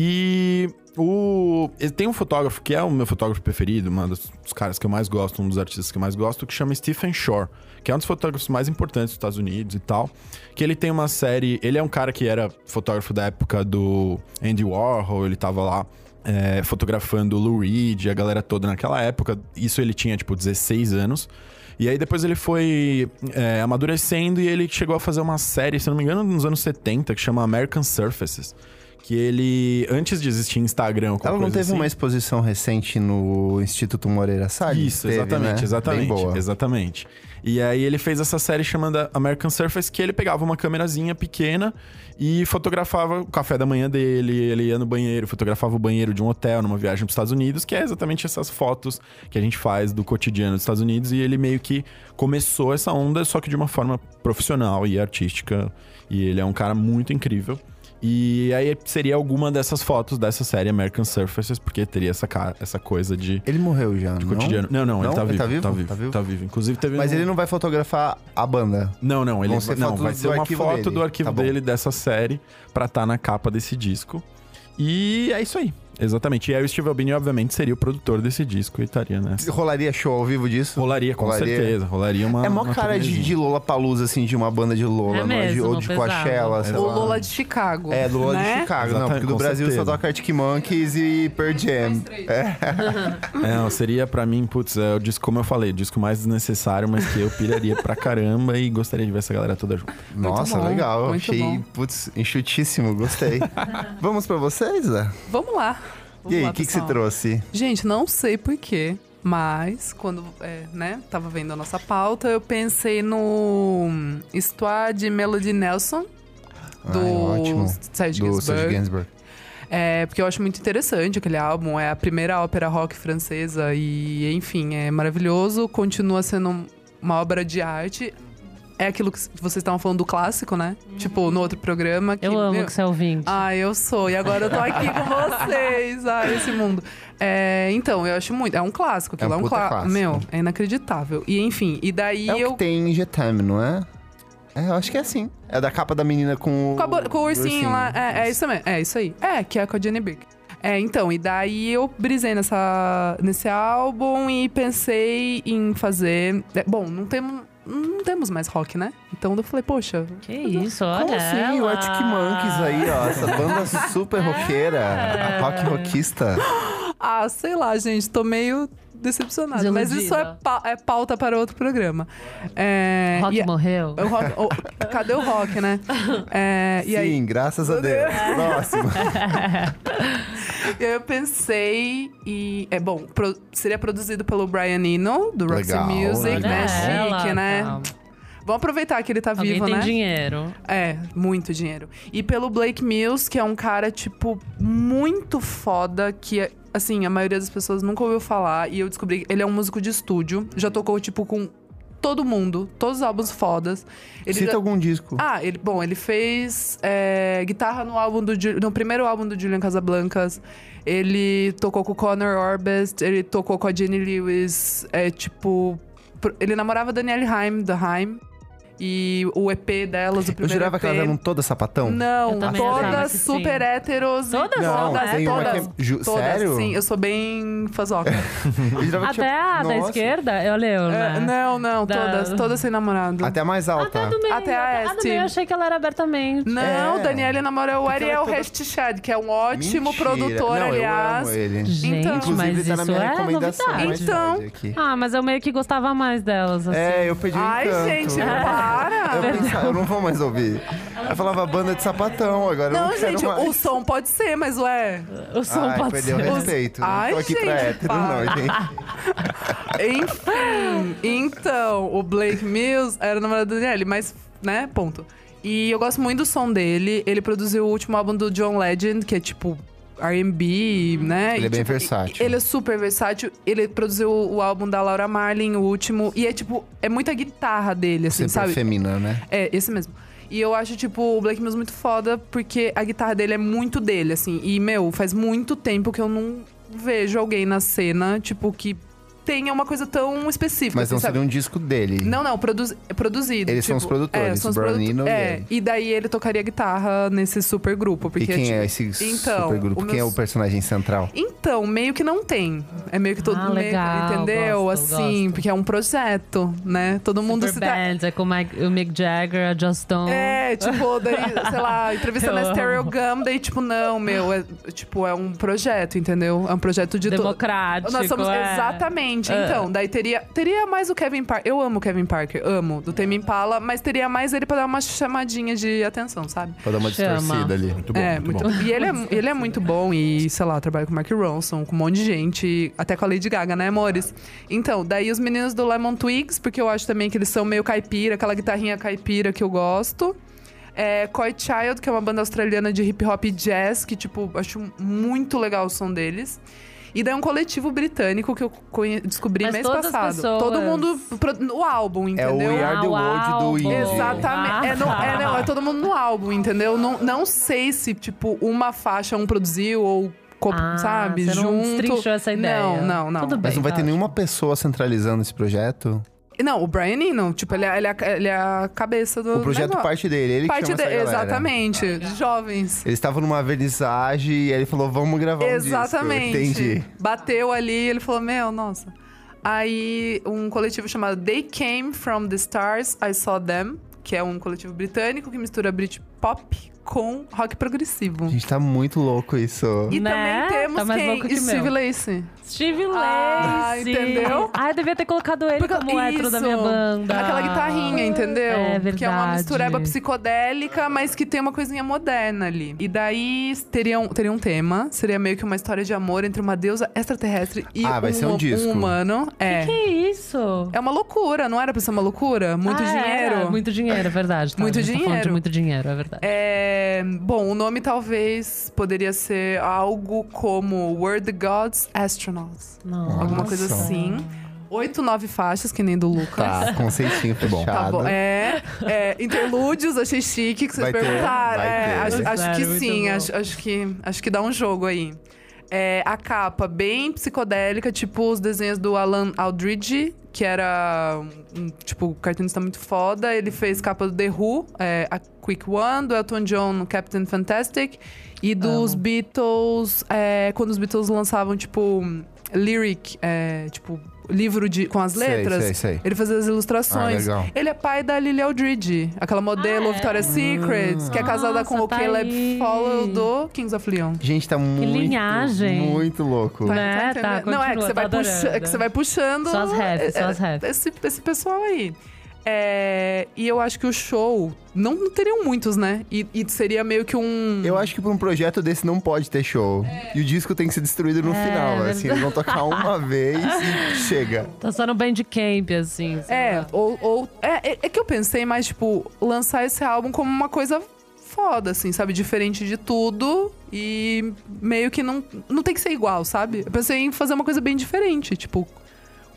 E o tem um fotógrafo que é o meu fotógrafo preferido, um dos, caras que eu mais gosto, um dos artistas que eu mais gosto, que chama Stephen Shore, que é um dos fotógrafos mais importantes dos Estados Unidos e tal. Que ele tem uma série, ele é um cara que era fotógrafo da época do Andy Warhol, ele tava lá é, fotografando o Lou Reed, a galera toda naquela época. Isso ele tinha, tipo, 16 anos. E aí depois ele foi é, amadurecendo e ele chegou a fazer uma série, se não me engano, nos anos 70, que chama American Surfaces. Que ele, antes de existir Instagram, Ela não teve assim, uma exposição recente no Instituto Moreira Salles? isso, Teve, exatamente, né? exatamente. Bem boa. Exatamente. E aí ele fez essa série chamada American Surface, que ele pegava uma câmerazinha pequena e fotografava o café da manhã dele, ele ia no banheiro, fotografava o banheiro de um hotel numa viagem para os Estados Unidos, que é exatamente essas fotos que a gente faz do cotidiano dos Estados Unidos, e ele meio que começou essa onda, só que de uma forma profissional e artística, e ele é um cara muito incrível. E aí seria alguma dessas fotos dessa série American Surfaces, porque teria essa, ca- essa coisa de Ele morreu já, de não? cotidiano. Não, não, ele Não? tá Ele vivo, tá vivo? Tá vivo. Tá vivo? Tá vivo. Inclusive teve Mas um- ele não vai fotografar a banda. Não, não, ele ser não, vai ser uma foto dele. do arquivo Tá dele dessa série pra estar na capa desse disco. E é isso aí. Exatamente. E aí o Steve Albini, obviamente, seria o produtor desse disco e estaria, né? Rolaria show ao vivo disso? Rolaria, com Rolaria. certeza. Rolaria uma. É mó uma cara de, de Lola Palusa, assim, de uma banda de Lola, É não é? De- mesmo, ou de. Coachella, sei O lá. Lola de Chicago. É, do Lola né? de Chicago, não, Exatamente, porque do Brasil certeza. só toca Arctic Monkeys e Pearl Jam. É, <laughs> não, seria pra mim, putz, é o disco, como eu falei, o disco mais desnecessário, mas que eu piraria pra caramba e gostaria de ver essa galera toda junto. Nossa, bom, legal. muito Achei, bom. putz, enxutíssimo, gostei. <laughs> Vamos pra vocês, Zé? Vamos lá. E Vamos aí, lá, o que, que você trouxe? Gente, não sei porquê, mas quando, é, né, tava vendo a nossa pauta, eu pensei no Histoire de Melody Nelson, do Ai. Serge Do Gainsbourg. Serge Gainsbourg. É, porque eu acho muito interessante aquele álbum. É a primeira ópera rock francesa e, enfim, é maravilhoso. Continua sendo uma obra de arte. É aquilo que vocês estavam falando do clássico, né? Tipo, no outro programa. Que, Eu amo meu- que você é ouvinte. Ah, eu sou. E agora eu tô aqui com <laughs> vocês. Ah, esse mundo. É, então, eu acho muito. É um clássico. Aquilo É é um um, puta clá- clássico. Meu, é inacreditável. E, enfim, e daí É o eu... que tem em Getam, não é? É, eu acho que é assim. É da capa da menina com o... Com, bo- com o ursinho, lá. É, é isso mesmo. É isso aí. É, que é com a Jenny Brick. É, então, e daí eu brisei nessa, nesse álbum e pensei em fazer. é, bom, não temos, não temos mais rock, né? Então eu falei, poxa. Que isso, olha Como assim? O. Arctic Monkeys aí, ó. Essa banda super roqueira. É. Rock rockista. Ah, sei lá, gente, tô meio decepcionada. Mas isso é, pa- é pauta para outro programa. É, Rock e- morreu? o rock- o- cadê o rock, né? É, e Sim, aí, graças a Deus. Próximo. <laughs> E aí eu pensei e. É bom, pro- seria produzido pelo Brian Eno, do Roxy Music, legal. né? Chique, né? calma. Vamos aproveitar que ele tá Alguém vivo, tem né? dinheiro. É, muito dinheiro. E pelo Blake Mills, que é um cara, tipo, muito foda, que, assim, a maioria das pessoas nunca ouviu falar. E eu descobri que ele é um músico de estúdio. Já tocou, tipo, com todo mundo, todos os álbuns fodas. Ele Cita já- algum disco. ah, ele, bom, ele fez é, guitarra no álbum do no primeiro álbum do Julian Casablancas. Ele tocou com o Conor Orbest, ele tocou com a Jenny Lewis, é tipo, ele namorava a Danielle Haim, da Haim. E o EP delas, o Eu primeiro jurava EP. que elas eram todas sapatão. Não, Eu todas sim. super héteros. Todas? Não, Todas, tem uma todas, que é... Ju... todas, Sério? Sim, eu sou bem fazoca. <laughs> Eu jurava que Até tinha- a da esquerda, eu leio, né? É, não, não, Da- todas, todas sem namorado. Até a mais alta. Até a do meio. Até a do Este. meio eu achei que ela era abertamente. Não, É. Daniele namora o é Ariel toda- Restchad, que é um ótimo Mentira. produtor, Não, aliás. Eu amo ele. Gente, Então- mas Inclusive, tá na isso minha é recomendação. Então-. Ah, mas eu meio que gostava mais delas, assim. É, eu perdi o Ai, gente, Eu <laughs> para! pensava, eu não vou mais ouvir. Eu falava banda de sapatão, agora eu Não, não quero gente, mais. o som pode ser, mas ué. O som Ai, pode perdeu ser. o respeito. Ai, não tô aqui pra gente, hétero, para. não, gente. Enfim, então, o Blake Mills era o namorado da Danielle, mas, né, ponto. E eu gosto muito do som dele. Ele produziu o último álbum do John Legend, que é tipo R&B, né? Ele E, é bem tipo, versátil. Ele é super versátil. Ele produziu o álbum da Laura Marlin, o último. E é tipo, é muita guitarra dele, assim, Sempre sabe? femina, né? É, esse mesmo. E eu acho, tipo, o Black Mills muito foda, porque a guitarra dele é muito dele, assim. E, meu, faz muito tempo que eu não vejo alguém na cena, tipo, que tenha uma coisa tão específica. Mas assim, não sabe? seria um disco dele. Não, não, produz, é produzido. Eles são tipo, os produtores, é, são os o Brian produto- Eno e É, e daí ele tocaria guitarra nesse super grupo. Porque, E quem tipo, é esse Então, supergrupo? o Quem é meu- o personagem central? Então, meio que não tem. É meio que todo Ah, meio, entendeu? gosto, assim, gosto. porque é um projeto, né? Todo mundo Super se dá. é com o Mike- o Mick Jagger, a Just Stone. É, tipo, daí, <laughs> sei lá, entrevista Eu na amo. Stereo Gum, daí, tipo, não, meu, é, tipo, é um projeto, entendeu? É um projeto de... Democrático, Nós somos, é. exatamente. É. Então, daí teria, teria mais o Kevin Parker. Eu amo o Kevin Parker, amo, do Tame Impala, mas teria mais ele pra dar uma chamadinha de atenção, sabe? Pra dar uma Chama. distorcida ali. Muito bom, é, muito, bom. E ele é, ele é muito bom e, sei lá, trabalha com o Mark Ronson, com um monte de gente, até com a Lady Gaga, né, amores? Então, daí os meninos do Lemon Twigs, porque eu acho também que eles são meio caipira, aquela guitarrinha caipira que eu gosto. É, Coy Child, que é uma banda australiana de hip hop e jazz, que, tipo, acho muito legal o som deles. E daí um coletivo britânico que eu descobri Mas mês todas as passado. pessoas- Todo mundo no álbum, É entendeu? o We Are the Ah, o World do álbum. Indie. Exatamente. É, no- é, não, é todo mundo no álbum, entendeu? Não, não sei se, tipo, uma faixa um produziu ou, co- Ah, sabe, você não junto. destrinchou essa ideia. Não, não, não. Tudo bem. Mas não vai ter tá nenhuma pessoa centralizando esse projeto? Não, o Brian Eno, tipo, ele é, ele é, a- ele é a cabeça do O projeto negócio. parte dele, ele que Parte chama de- essa galera. Exatamente, jovens. Eles estavam numa vernissagem e ele falou, vamos gravar um Exatamente. disco. Entendi. Bateu ali e ele falou: Meu, nossa. Aí, um coletivo chamado They Came From the Stars, I Saw Them, que é um coletivo britânico que mistura Britpop com rock progressivo. Gente, tá muito louco isso. E Né? também temos Tá mais quem? louco que Steve meu. Lacey. Steve Ah, Lacey. entendeu? Ah, eu devia ter colocado ele Porque- como hétero da minha banda. Aquela guitarrinha, entendeu? É Que é uma verdade. mistureba psicodélica, mas que tem uma coisinha moderna ali. E daí teria um, teria um tema, seria meio que uma história de amor entre uma deusa extraterrestre e Ah, vai ser um disco. humano. É. Que isso? É uma loucura, não era pra ser uma loucura? Muito Ah, dinheiro? era. Muito dinheiro, é verdade. tá, Muito a tá falando de dinheiro. muito dinheiro, é verdade. É, bom, o nome talvez poderia ser algo como Were the Gods Astronauts. Não. Alguma coisa assim. Oito, nove faixas, que nem do Lucas. Tá, conceitinho fechado. <laughs> Tá bom. É, é, interlúdios, achei chique que vocês Vai ter, perguntaram. vai É, ter. acho, acho Sério, que sim, bom. acho, acho que, acho que dá um jogo aí. É, a capa bem psicodélica, tipo os desenhos do Alan Aldridge, que era um, tipo, cartunista muito foda. Ele fez capa do The Who, é, a Quick One, do Elton John no Captain Fantastic. E dos Amo. Beatles, é, quando os Beatles lançavam, tipo, lyric, é, tipo, livro de, com as Sei, letras. sei, sei. Ele fazia as Ah, ilustrações. legal. Ele é pai da Lily Aldridge, aquela modelo Ah, é? Victoria's Secret, que é casada com Nossa, o tá Caleb aí. Follow do Kings of Leon. Gente, tá muito, linhagem. muito louco. Tá- Né? tá Tá? Não, é que você, vai tô puxa- é que você vai puxando. Só as refs, só as. Esse, esse pessoal aí. É, e eu acho que o show. Não, não teriam muitos, né? E, e seria meio que um. Eu acho que pra um projeto desse não pode ter show. E o disco tem que ser destruído no É, final. verdade. Assim, eles vão tocar uma <laughs> vez e chega. Tá só no Bandcamp, assim. É, ou. ou é, é- é que eu pensei mais, tipo, lançar esse álbum como uma coisa foda, assim, sabe? Diferente de tudo. E meio que não, não tem que ser igual, sabe? Eu pensei em fazer uma coisa bem diferente, tipo,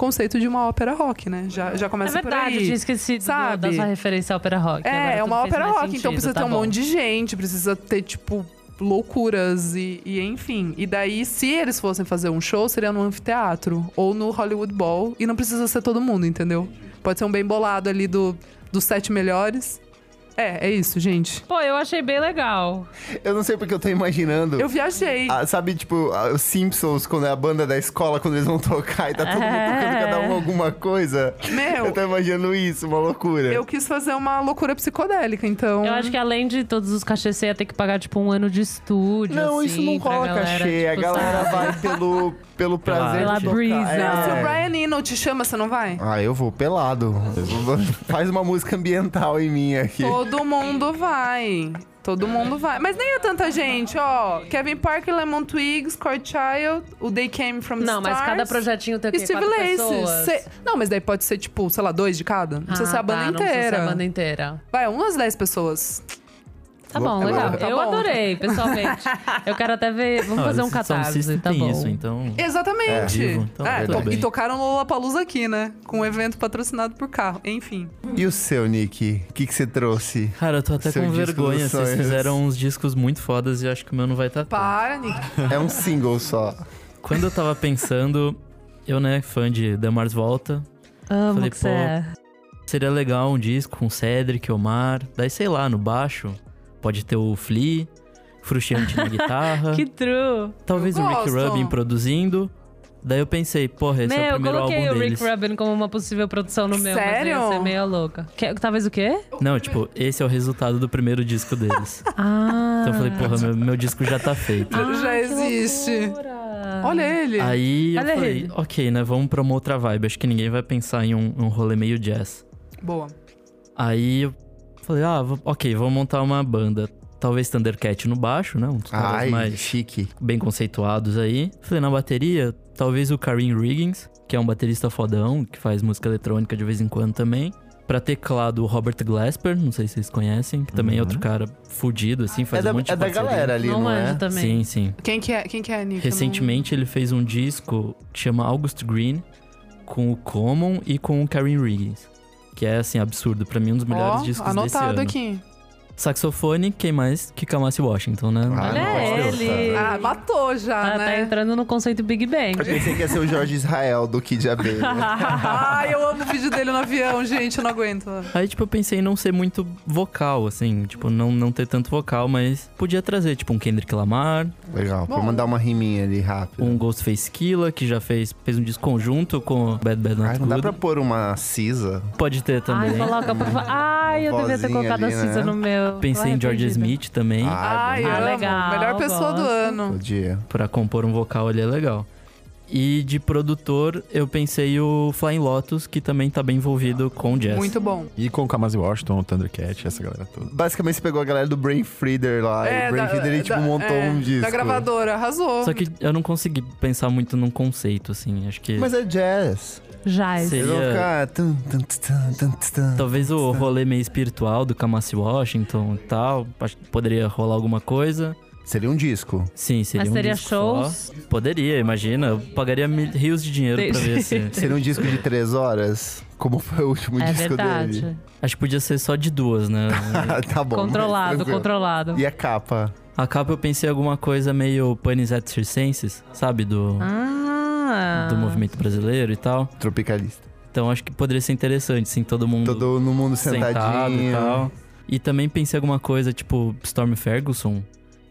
conceito de uma ópera rock, né? Já, já É começa por verdade, eu aí. tinha esquecido sabe? da sua referência à ópera rock. É, é uma ópera rock, então sentido, precisa tá ter um bom. monte de gente, precisa ter, tipo, loucuras e, e enfim. E daí, se eles fossem fazer um show, seria no anfiteatro ou no Hollywood Bowl. E não precisa ser todo mundo, entendeu? Pode ser um bem bolado ali do, dos sete melhores. É, é isso, gente. Pô, eu achei bem legal. Eu não sei porque eu tô imaginando. Eu viajei. Ah, sabe, tipo, ah, os Simpsons, quando é a banda da escola, quando eles vão tocar e tá todo mundo É. tocando cada um <laughs> alguma coisa. Meu, Eu tô imaginando isso, uma loucura. eu quis fazer uma loucura psicodélica, então. Eu acho que além de todos os cachês, você ia ter que pagar, tipo, um ano de estúdio. Não, assim, isso não rola galera, cachê. a tipo, galera sabe? vai pelo, pelo prazer Pela de tocar. brisa. É. Se o Brian Eno te chama, você não vai? Ah, eu vou pelado. <laughs> Faz uma música ambiental em mim aqui. Todo mundo vai. Todo mundo vai. Mas nem é tanta gente, ó. Kevin Parker, Lemon Twigs, Court Child, o They Came From the Não, mas Stars. cada projetinho tem o E quê? Steve pessoas? Cê- Não, mas daí pode ser, tipo, sei lá, dois de cada. Não precisa Ah, ser a banda tá, Não inteira. precisa ser a banda inteira. Vai, umas 10 pessoas. Tá Vou- bom, legal. tá eu bom. adorei, pessoalmente. eu quero até ver. Vamos Não, fazer um catarse, tá tem bom. isso, então... Exatamente. vivo, então É, e tocaram no Lollapalooza aqui, né? Com um evento patrocinado por carro. Enfim. E o seu, Nick? O que que você trouxe? Cara, eu tô até Seu com disco vergonha. Vocês fizeram uns discos muito fodas e acho que o meu não vai estar tá Para, Nick. É um single só. Quando eu tava pensando, eu, né, fã de The Mars Volta, Amo Falei, pô, é. seria legal um disco com Cedric, Omar. Daí, sei lá, no baixo, pode ter o Flea, Frustiante na <laughs> guitarra. Que true. Talvez Eu o Rick gosto. Rubin produzindo. Daí eu pensei, porra, esse é o Meu, eu primeiro coloquei álbum o Rick deles. Rubin como uma possível produção no meu, mas Sério? ia ser meio louca. Que- talvez o quê? Não, tipo, esse é o resultado do primeiro disco deles. <laughs> Ah. Então eu falei, porra, meu, meu disco já tá feito. Ah, Já que existe. loucura. Olha ele. Aí eu Olha falei, ele. ok, né, vamos pra uma outra vibe. Acho que ninguém vai pensar em um, um rolê meio jazz. Boa. Aí eu falei, ah, ok, vamos montar uma banda. Talvez Thundercat no baixo, né? Um dos Ai, mais chique. bem conceituados aí. Falei, na bateria, talvez o Karim Riggins, que é um baterista fodão, que faz música eletrônica de vez em quando também. Pra teclado, o Robert Glasper, não sei se vocês conhecem, que também é outro cara fudido, assim, faz É da, um monte de é da parceria. galera ali, Não não, é? também. Sim, sim. Quem que é, quem que é Nick? Não- Recentemente ele fez um disco que chama August Green com o Common e com o Karim Riggins. Que é, assim, absurdo. Pra mim, um dos melhores Ó, discos desse anotado ano. aqui. Saxofone, quem mais que Kamasi Washington, né? Ah, Olha nossa. ele. Ah, matou já, Tá, tá né? entrando no conceito Big Bang. Eu pensei que ia ser o Jorge Israel do Kid Abelha. <laughs> Ai, eu amo o vídeo dele no avião, gente, eu não aguento. Aí, tipo, eu pensei em não ser muito vocal, assim, tipo, não, não ter tanto vocal, mas podia trazer, tipo, um Kendrick Lamar, Legal, pra Bom. mandar uma riminha ali rápido. um Ghostface Killa, que já fez, fez um disco conjunto com o Bad Bad Not Ai, não dá pra pôr uma cisa. Pode ter também. Ai, coloca, por favor. Ai, eu devia ter colocado ali, a cinza né? no meu. Pensei em George. Smith também, Ai, bom. Ah, amo. legal, Melhor pessoa do gosto. ano. Podia. pra compor um vocal ali é legal. E de produtor, eu pensei o Flying Lotus, que também tá bem envolvido com jazz. Muito bom. E com o Kamasi Washington, o Thundercat, essa galera toda. Basicamente, você pegou a galera do Brain Freeder lá. e o Brain Freeder, ele, tipo, da- montou é, um disco. Da gravadora, arrasou. Só que eu não consegui pensar muito num conceito, assim. Acho que Mas é jazz. Jazz. Seria- talvez o rolê meio espiritual do Kamasi Washington e tal. Poderia rolar alguma coisa. Seria um disco. Sim, seria Mas um teria disco só. shows? Poderia, imagina. Eu pagaria mil- rios de dinheiro pra ver se... <laughs> Seria um disco de três horas, como foi o último É disco verdade. dele. Acho que podia ser só de duas, né? <laughs> tá bom. Controlado, controlado. E a capa? A capa eu pensei em alguma coisa meio Panis et Circenses, sabe? Do, Ah. Do movimento brasileiro e tal. Tropicalista. Então acho que poderia ser interessante, sim, todo mundo Todo no mundo sentadinho. e tal. E também pensei alguma coisa tipo Storm Ferguson,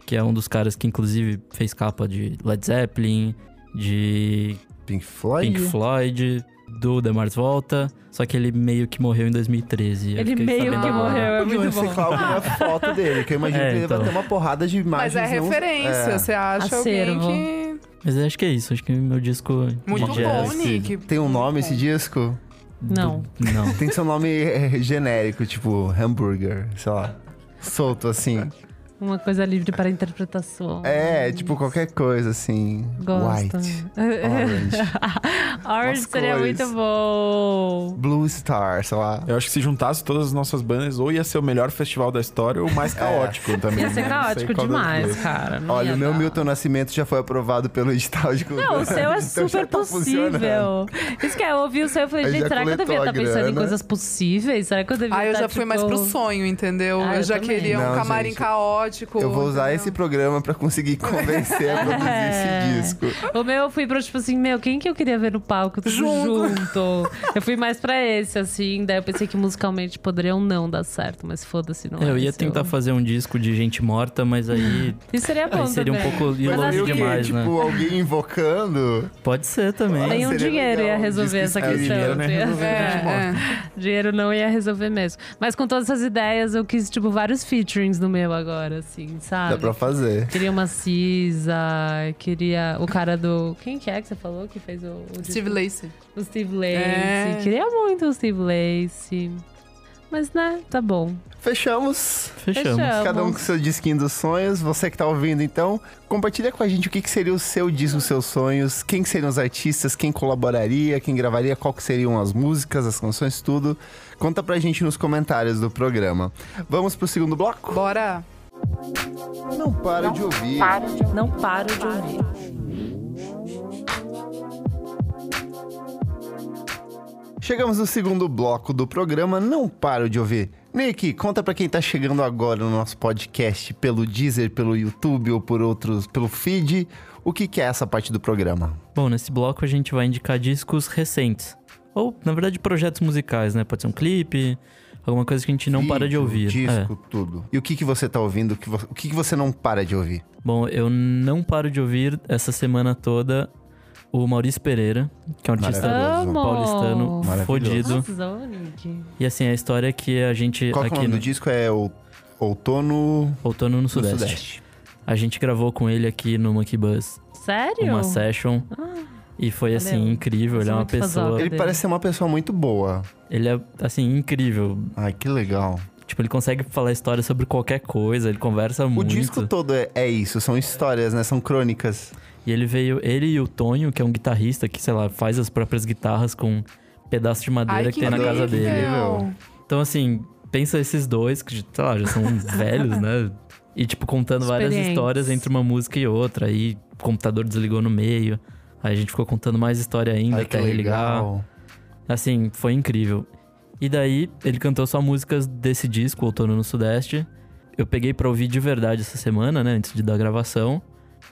que é um dos caras que inclusive fez capa de Led Zeppelin, de Pink Floyd? Pink Floyd, do The Mars Volta, só que ele meio que morreu em 2013. eu Ele meio que morreu, é muito bom. reciclar alguma foto dele, que eu imagino É, que ele vai então. ter uma porrada de Mas imagens. é não- referência, É. você acha Acervo. alguém que... Mas acho que é isso, acho que meu disco Muito de jazz. bom, Nick. Tem um nome esse disco? Não. do- Não. Tem que ser um nome é, genérico, tipo hambúrguer, sei lá. Solto assim. Uma coisa livre para interpretação. É, tipo qualquer coisa assim. Gosto. White. <laughs> Orange. Orange seria cores. muito bom. Blue Star, sei lá. Eu acho que se juntasse todas as nossas bandas, ou ia ser o melhor festival da história, ou o mais caótico também. Ia ser né? caótico demais, cara. Não Olha, o meu dar. Milton Nascimento já foi aprovado pelo edital de cultura. Não, o seu é <laughs> Então já super tá possível. Isso que é, eu ouvi o seu e falei, gente, já será que eu devia coletou estar a pensando em coisas possíveis? Será que eu devia Ah, eu estar, já fui mais tipo- pro sonho, entendeu? Ah, eu eu já também. queria um Não, camarim gente, caótico. Eu vou usar entendeu? esse programa pra conseguir convencer a produzir <laughs> É. esse disco. O meu eu fui pro tipo assim, meu, quem que eu queria ver no palco tudo Junto. junto? eu fui mais pra esse, assim. Daí eu pensei que musicalmente poderiam não dar certo, mas foda-se, não É, eu é ia tentar fazer um disco de gente morta, mas aí, Isso seria bom aí seria um também. pouco ir Mas longe assim, demais, tipo, né? alguém invocando. Pode ser também. Nenhum seria dinheiro legal, ia resolver disco essa questão. Dinheiro não resolver, É, é. Dinheiro não ia resolver mesmo. Mas com todas essas ideias, eu quis, tipo, vários featurings no meu agora, assim, sabe? Dá pra fazer. Queria uma Cisa, queria o cara do. Quem que é que você falou que fez o. o Steve disco? Lacey. O Steve Lacey. É. Queria muito o Steve Lacey. Mas, né, tá bom. Fechamos. Fechamos. Fechamos. Cada um com seu disquinho dos sonhos. Você que tá ouvindo, então, compartilha com a gente o que, que seria o seu disco, os seus sonhos. Quem que seriam os artistas, quem colaboraria, quem gravaria, qual que seriam as músicas, as canções, tudo. Conta pra gente nos comentários do programa. Vamos pro segundo bloco? Bora. Não para de ouvir. Não paro de ouvir. Chegamos no segundo bloco do programa, não paro de ouvir. Nick, conta pra quem tá chegando agora no nosso podcast pelo Deezer, pelo YouTube ou por outros, pelo feed, o que, que é essa parte do programa? Bom, nesse bloco a gente vai indicar discos recentes. Ou, na verdade, projetos musicais, né? Pode ser um clipe, alguma coisa que a gente não para de Vídeo, ouvir. É. Disco, tudo. E o que, que você tá ouvindo? O que, o que, que você não para de ouvir? Bom, eu não paro de ouvir essa semana toda o Maurício Pereira, que é um artista paulistano fodido. E assim, a história é que a gente Qual é o aqui nome no do disco? É o Outono Outono no no Sudeste. Sudeste. A gente gravou com ele aqui no Monkey Buzz Sério? uma session. E foi assim, Valeu. incrível. Ele é uma pessoa. Ele dele. parece ser uma pessoa muito boa. Ele é, assim, incrível. Ai, que legal. Tipo, ele consegue falar história sobre qualquer coisa, ele conversa O muito. disco todo é, é isso, são histórias, né? São crônicas. E ele veio, ele e o Tonho, que é um guitarrista que, sei lá, faz as próprias guitarras com pedaço de madeira Ai, que tem na casa incrível. dele. Então, assim, pensa esses dois, que, sei lá, já são <laughs> velhos, né? E, tipo, contando várias histórias entre uma música e outra. Aí o computador desligou no meio. Aí a gente ficou contando mais história ainda Ai, que até religar. legal. Assim, foi incrível. E daí, ele cantou só músicas desse disco, Outono no Sudeste. eu peguei pra ouvir de verdade essa semana, né? Antes de da gravação.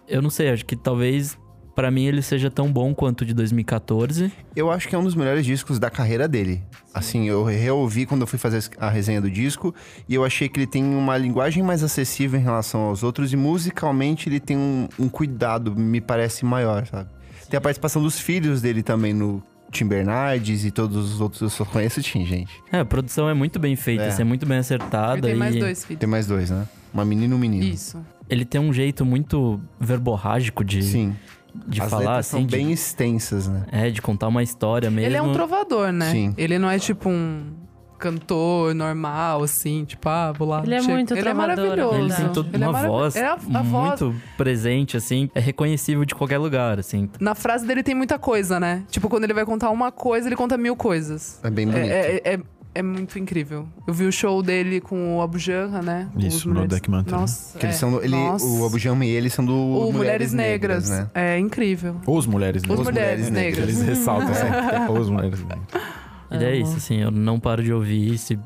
Eu não sei, acho que talvez pra mim ele seja tão bom quanto o de 2014. Eu acho que é um dos melhores discos da carreira dele. Assim, eu reouvi quando eu fui fazer a resenha do disco e eu achei que ele tem uma linguagem mais acessível em relação aos outros e musicalmente ele tem um, um cuidado, me parece, maior, sabe? Tem a participação dos filhos dele também no Tim Bernardes e todos os outros. Eu só conheço o Tim, gente. É, a produção é muito bem feita, É. assim, é muito bem acertada. tem mais e dois filhos. Tem mais dois, né? Uma menina e um menino. Isso. Ele tem um jeito muito verborrágico de, Sim. de As falar, assim. são de- bem extensas, né? É, de contar uma história mesmo. Ele é um trovador, né? Sim. Ele não é tipo um cantor normal, assim, tipo, ah, vou lá. Ele é chega- muito Ele é maravilhoso. Ele Verdade. tem todo Ele é uma marav- voz é a- a voz- muito presente, assim. É reconhecível de qualquer lugar, assim. Na frase dele tem muita coisa, né? Tipo, quando ele vai contar uma coisa, ele conta mil coisas. É bem bonito. É, é, é, é muito incrível. Eu vi o show dele com o Abu Janra, né? Isso, Os no mulheres- Deck Mantra, né? Nossa. Que eles é. são ele, Nossa. o Abu Jama e ele são do O Mulheres, Negras. né? É incrível. Os mulheres Os negras. Mulheres Negras. Eles ressaltam sempre. é <laughs> Os mulheres negras. E é isso, assim. Eu não paro de ouvir isso. e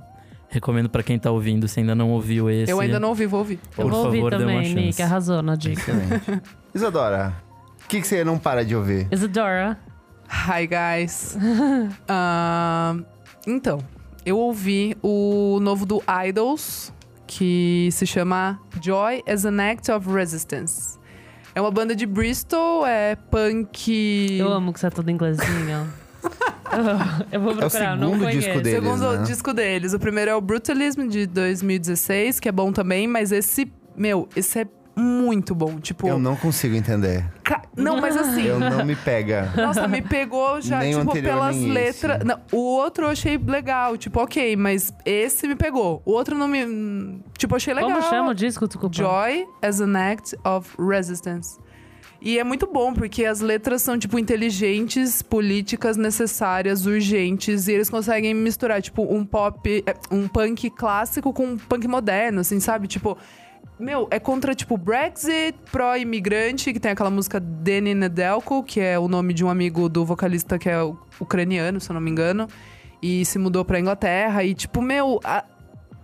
Recomendo pra quem tá ouvindo, se ainda não ouviu esse. Eu ainda não ouvi, vou ouvir. Eu Por vou ouvir favor, uma também. Nick. Arrasou na dica. Excelente. <laughs> Isadora, o que, que você não para de ouvir? Isadora. Hi, guys. <laughs> Ah, então, eu ouvi o novo do Idols, que se chama Joy as an Act of Resistance. É uma banda de Bristol, é punk. Eu amo que você é todo inglesinho. <laughs> eu vou procurar, não segundo conheço. disco dele. deles, Segundo né? disco deles. O primeiro é o Brutalism de 2016, que é bom também, mas esse, meu, esse é muito bom. Tipo, Eu não consigo entender. ca- não, mas assim. Eu não me pega. Nossa, me pegou já, Nem o tipo, anterior, pelas letras. Não, o outro eu achei legal, tipo, ok, mas esse me pegou. O outro não me. Tipo, achei legal. Como chama o disco? Desculpa. Joy as an Act of Resistance. E é muito bom, porque as letras são, tipo, inteligentes, políticas necessárias, urgentes, e eles conseguem misturar, tipo, um pop, é, um punk clássico com um punk moderno, assim, sabe? Tipo, meu, é contra, tipo, Brexit, pró-imigrante, que tem aquela música Deni Nedelko, que é o nome de um amigo do vocalista que é ucraniano, se eu não me engano, e se mudou pra Inglaterra. E, tipo, meu, a-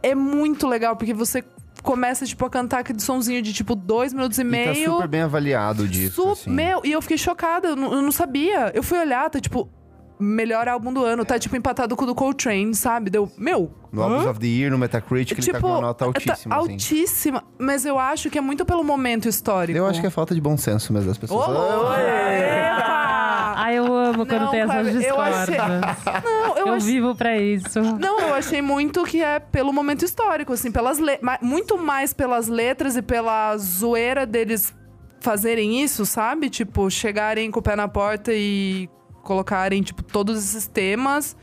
é muito legal, porque você começa, tipo, a cantar aquele sonzinho de, tipo, dois minutos e E tá meio. super bem avaliado o disco. Su- assim. Meu, e eu fiquei chocada, eu não, eu não sabia. Eu fui olhar, tá, tipo, melhor álbum do ano, tá, tipo, empatado com o do Coltrane, sabe? Deu, meu, No Albums of the Year, no Metacritic, ele tá com uma nota tá altíssima. assim. altíssima, mas eu acho que é muito pelo momento histórico. Eu acho que é falta de bom senso mesmo das pessoas. Ô, epa! Ai, eu amo quando Não, tem essas Cleber, eu achei- <laughs> Não, eu, Eu, achei... vivo pra isso. Não, eu achei muito que é pelo momento histórico, assim, pelas le... muito mais pelas letras e pela zoeira deles fazerem isso, sabe? Tipo, chegarem com o pé na porta e colocarem, tipo, todos esses temas.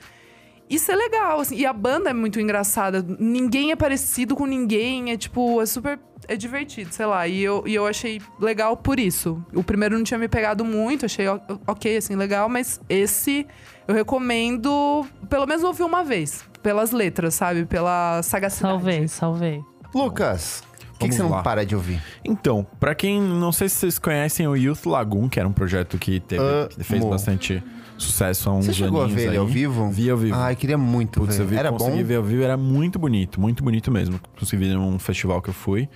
Isso é legal, assim. E a banda é muito engraçada. Ninguém é parecido com ninguém. É, tipo, é super... É divertido, sei lá. E eu, e eu achei legal por isso. O primeiro não tinha me pegado muito. Achei ok, assim, legal. Mas esse eu recomendo... Pelo menos ouvir uma vez. Pelas letras, sabe? Pela sagacidade. Salvei, salvei. Lucas, o que, que você não lá. para de ouvir? Então, pra quem não sei se vocês conhecem o Youth Lagoon, que era um projeto que teve, que fez Amo. bastante sucesso há uns Você chegou a ver ele aí. ao vivo? Vi ao vivo. Ai, queria muito Putz, ver. eu vi, Era consegui bom? ver ao vivo, era muito bonito, muito bonito mesmo. Consegui ver num festival que eu fui.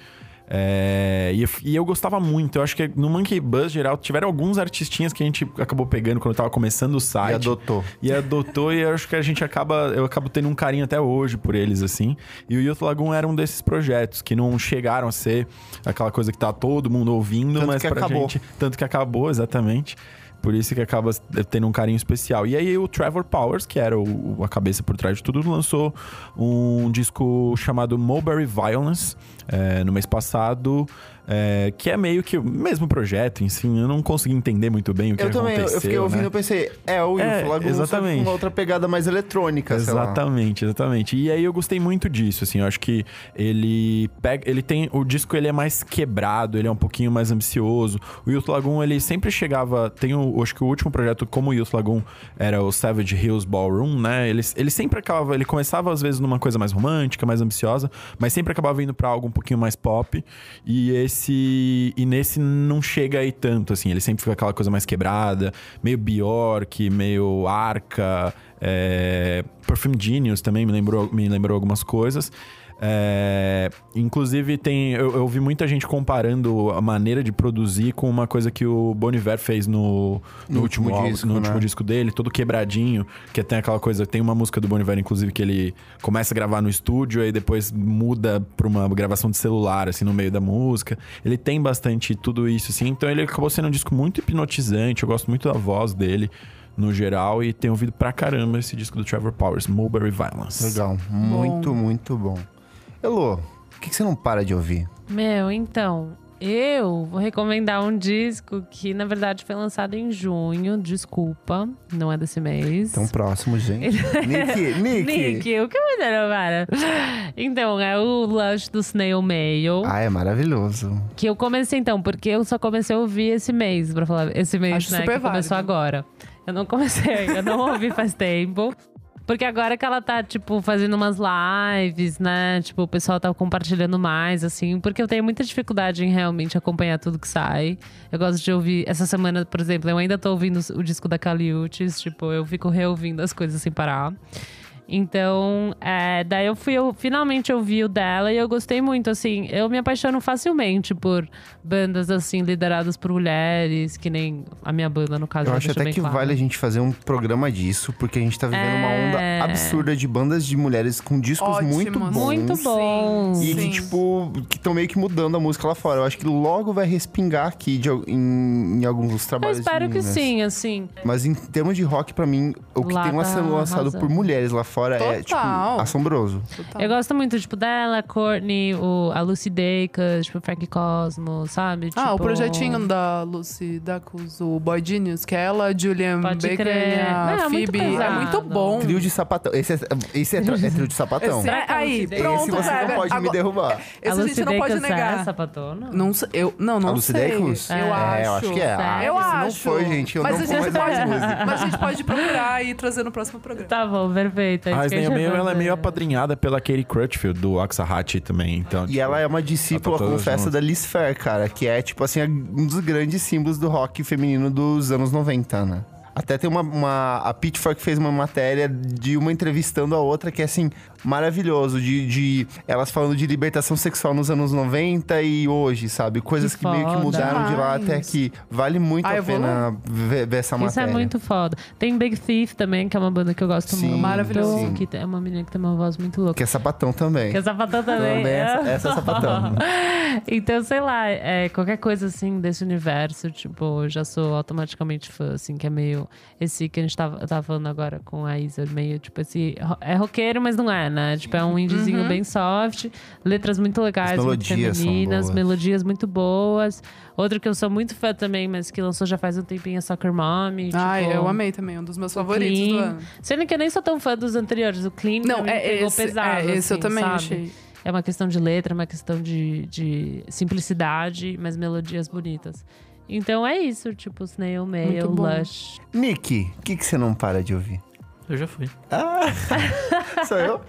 É, e, eu- e eu gostava muito. Eu acho que no Monkey Buzz geral tiveram alguns artistinhas que a gente acabou pegando quando tava começando o E site. adotou. E adotou, e eu acho que a gente acaba. Eu acabo tendo um carinho até hoje por eles, assim. E o Youth Lagoon era um desses projetos que não chegaram a ser aquela coisa que tá todo mundo ouvindo, Tanto mas que pra acabou. gente. Tanto que acabou, exatamente. Por isso que acaba tendo um carinho especial. E aí o Trevor Powers, que era o, a cabeça por trás de tudo, lançou um disco chamado Mulberry Violence é, no mês passado. é, que é meio que o mesmo projeto, enfim. Eu não consegui entender muito bem o que Eu também, eu- aconteceu. eu fiquei ouvindo né? e pensei, é o É, que exatamente. uma outra pegada mais eletrônica. Exatamente, exatamente. E aí eu gostei muito disso, assim, eu acho que ele pega, ele tem, o disco ele é mais quebrado, ele é um pouquinho mais ambicioso. O Youth Lagoon, ele sempre chegava, tem o, acho que o último projeto como o Youth Lagoon era o Savage Hills Ballroom, né? Ele, ele sempre acabava, ele começava às vezes numa coisa mais romântica, mais ambiciosa, mas sempre acabava indo pra algo um pouquinho mais pop. E esse e nesse não chega aí tanto, assim, ele sempre fica aquela coisa mais quebrada, meio Bjork, meio Arca, é, Perfume Genius também me lembrou, me lembrou algumas coisas. É, inclusive, tem, eu, eu vi muita gente comparando a maneira de produzir com uma coisa que o Bon Iver fez no, no, No último, último álbum- disco, no né? último disco dele, todo quebradinho, que tem aquela coisa, tem uma música do Bon Iver, inclusive, que ele começa a gravar no estúdio e depois muda pra uma gravação de celular, assim, no meio da música. Ele tem bastante tudo isso, assim, então ele acabou sendo um disco muito hipnotizante, eu gosto muito da voz dele. No geral, e tenho ouvido pra caramba esse disco do Trevor Powers, Mulberry Violence. Legal. Muito, muito bom. Elô, o que, que você não para de ouvir? Meu, então, eu vou recomendar um disco que, na verdade, foi lançado em junho. Desculpa, não é desse mês. Tão próximo, gente. <laughs> Nick, Nick. Nick, o que você não para? Então, é o Lush do Snail Mail. Ah, é maravilhoso. Que eu comecei, então, porque eu só comecei a ouvir esse mês, pra falar. Esse mês, Acho né? super que começou válido. agora. Eu não comecei, eu não ouvi faz <laughs> tempo. Porque agora que ela tá, tipo, fazendo umas lives, né? Tipo, o pessoal tá compartilhando mais, assim. Porque eu tenho muita dificuldade em realmente acompanhar tudo que sai. Eu gosto de ouvir. Essa semana, por exemplo, eu ainda tô ouvindo o disco da Caliutes. Tipo, eu fico reouvindo as coisas sem parar. Então, é, daí eu fui, eu finalmente ouvi o dela e eu gostei muito, assim. Eu me apaixono facilmente por bandas, assim, lideradas por mulheres, que nem a minha banda, no caso. Eu já acho até que claro. vale a gente fazer um programa disso, porque a gente tá vivendo uma É. onda absurda de bandas de mulheres com discos Ótimos. muito bons. Muito bom. E que, Sim. tipo, que estão meio que mudando a música lá fora. Eu acho que logo vai respingar aqui de em, em alguns Eu trabalhos. de espero que sim, assim. Mas em termos de rock, pra mim, o que Lá tem tá sendo lançado arrasando. por mulheres lá fora é, tipo, Total. assombroso. Total. Eu gosto muito, tipo, dela, Courtney, o, a Lucy Dacus, tipo, Frank Cosmo, sabe? Ah, o Tipo, projetinho da Lucy Dacus, o Boy Genius, que é ela, Julian Pode Baker crer. e a Não, é muito Phoebe. É pesado. muito bom. Trio de sapatão. Esse é, esse é, tra- é trio de sapatão. Que é aí, pronto, Esse você não pode me Agora- derrubar. a Esse a Lucy gente não pode negar. É sapatona? Não, eu, não, não A Lucy sei. Dacus? Eu É, acho. eu acho que é. Sério? Eu Se não acho. foi, gente, eu mas não a vou mais pode, música. <laughs> Mas a gente pode procurar e trazer no próximo programa. Tá bom, perfeito. É A isso que a Mail, vai ela é meio apadrinhada pela Katie Crutchfield, do Oxahati também. Então, E tipo, ela é uma discípula, tá junto. da Liz Fair, cara. Que é, tipo assim, um dos grandes símbolos do rock feminino dos anos 90, né? Até tem uma, uma- A Pitchfork fez uma matéria de uma entrevistando a outra que é, assim, maravilhoso. De, de elas falando de libertação sexual nos anos 90 e hoje, sabe? Coisas que, Que meio que mudaram de lá até aqui. Vale muito Ah, a vou pena ver, ver essa Isso matéria. é muito foda. Tem Big Thief também, que é uma banda que eu gosto Sim, muito. Maravilhoso. sim. Que é uma menina que tem uma voz muito louca. Que é sapatão também. Que é sapatão também. Também essa- essa é sapatão. <laughs> então, sei lá, é, qualquer coisa assim desse universo, tipo, eu já sou automaticamente fã, assim, que é meio. Esse que a gente tava, tava falando agora com a Isa, meio tipo esse. ro- É roqueiro, mas não é, né? Tipo, é um indiezinho bem soft, letras muito legais, As muito femininas, melodias muito boas. Outro que eu sou muito fã também, mas que lançou já faz um tempinho é Soccer Mommy. Ai, tipo, eu amei também, um dos meus favoritos do Clean. ano. Sendo que eu nem sou tão fã dos anteriores. O Clean Não, é pegou esse, pesado. é, esse eu assim, também sabe? achei. É uma questão de letra, uma questão de, de simplicidade, mas melodias bonitas. Então é isso, tipo, Snail Mail. Lush. Nick, o que, que você não para de ouvir? Eu já fui. <laughs> Sou eu?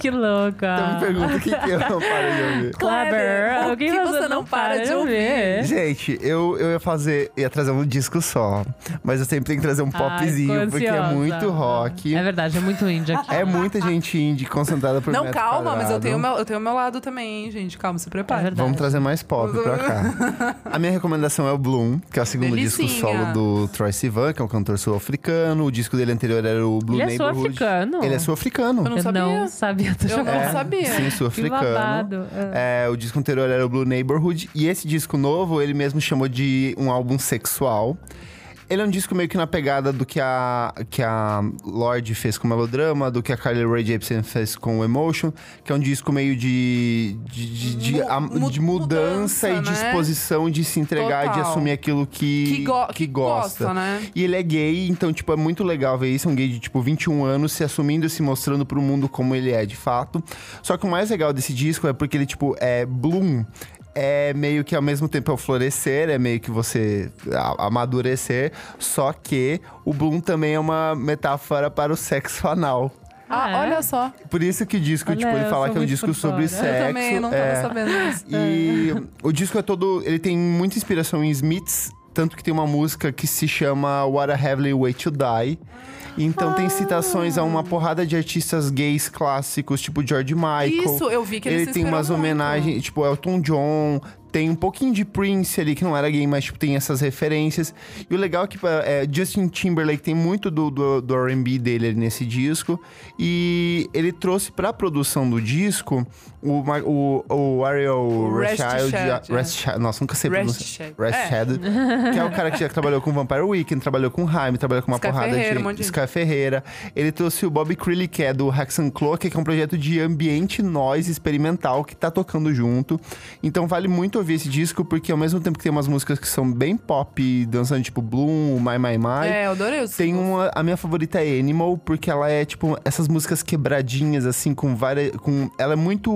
que louca. Então me pergunta o que, que eu não paro de ouvir. <laughs> Kleber, o que, que você, não para de ouvir? Gente, eu, eu ia fazer, ia trazer um disco só, mas eu sempre tenho que trazer um Ai, popzinho, porque é muito rock. É verdade, é muito indie aqui. É muita gente indie concentrada por Não, calma, mas eu quadrado. tenho, o meu, eu tenho o meu lado também, hein, gente. Calma, se É prepare. verdade. Vamos trazer mais pop pra cá. <laughs> A minha recomendação é o Bloom, que é o segundo disco Delicinha. solo do Troy Sivan, que é um cantor sul-africano. O disco dele anterior era o Blue Ele é Neighborhood. sul-africano? Ele é sul-africano. Eu não eu sabia. não sabia. Eu não sabia. Sim, sul-africano. babado. É, o disco anterior era o Blue Neighborhood. E esse disco novo, ele mesmo chamou de um álbum sexual. Ele é um disco meio que na pegada do que a, que a Lorde fez com Melodrama, do que a Carly Rae Jepsen fez com Emotion, que é um disco meio de, de, de, de, Mu- a- de mudança, mudança, e né? disposição de se entregar, de Total. assumir aquilo que, Que, go que gosta. né? E ele é gay, então, tipo, é muito legal ver isso. Um gay de, tipo, 21 anos se assumindo e se mostrando pro mundo como ele é, de fato. Só que o mais legal desse disco é porque ele, tipo, é Bloom. É meio que ao mesmo tempo é o florescer, é meio que você amadurecer. Só que o Bloom também é uma metáfora para o sexo anal. Ah, é? olha só. Por isso que o disco, Olha, tipo, ele fala que é um disco sobre sexo. eu também não tava é. sabendo disso. E o disco é todo. Ele tem muita inspiração em Smiths, tanto que tem uma música que se chama What a Heavenly Way to Die. Então tem citações a uma porrada de artistas gays clássicos, tipo George Michael. Isso, eu vi que ele, Ele tem umas muito. homenagens, tipo Elton John, tem um pouquinho de Prince ali, que não era gay, mas tipo, tem essas referências. E o legal é que é, Justin Timberlake tem muito do, do, do R&B dele ali nesse disco. E ele trouxe pra produção do disco o, o, o Ariel O Rest Rashid. Shad, é. Rashid- Nossa, nunca sei pronunciar. Shad. Rest É. Que é o cara que já trabalhou com Vampire Weekend, trabalhou com Haim, trabalhou com uma Sky porrada Ferreira, de um de. Sky Ferreira. Ele trouxe o Bob Crilly, que é do Hexan Cloak, que é um projeto de ambiente noise experimental que tá tocando junto. Então vale muito ouvir esse disco, porque ao mesmo tempo que tem umas músicas que são bem pop, dançando tipo Bloom, My My My. É, eu adorei os Tem uma. A minha favorita é Animal, porque ela é, tipo, essas músicas quebradinhas, assim, com várias. Com, ela é muito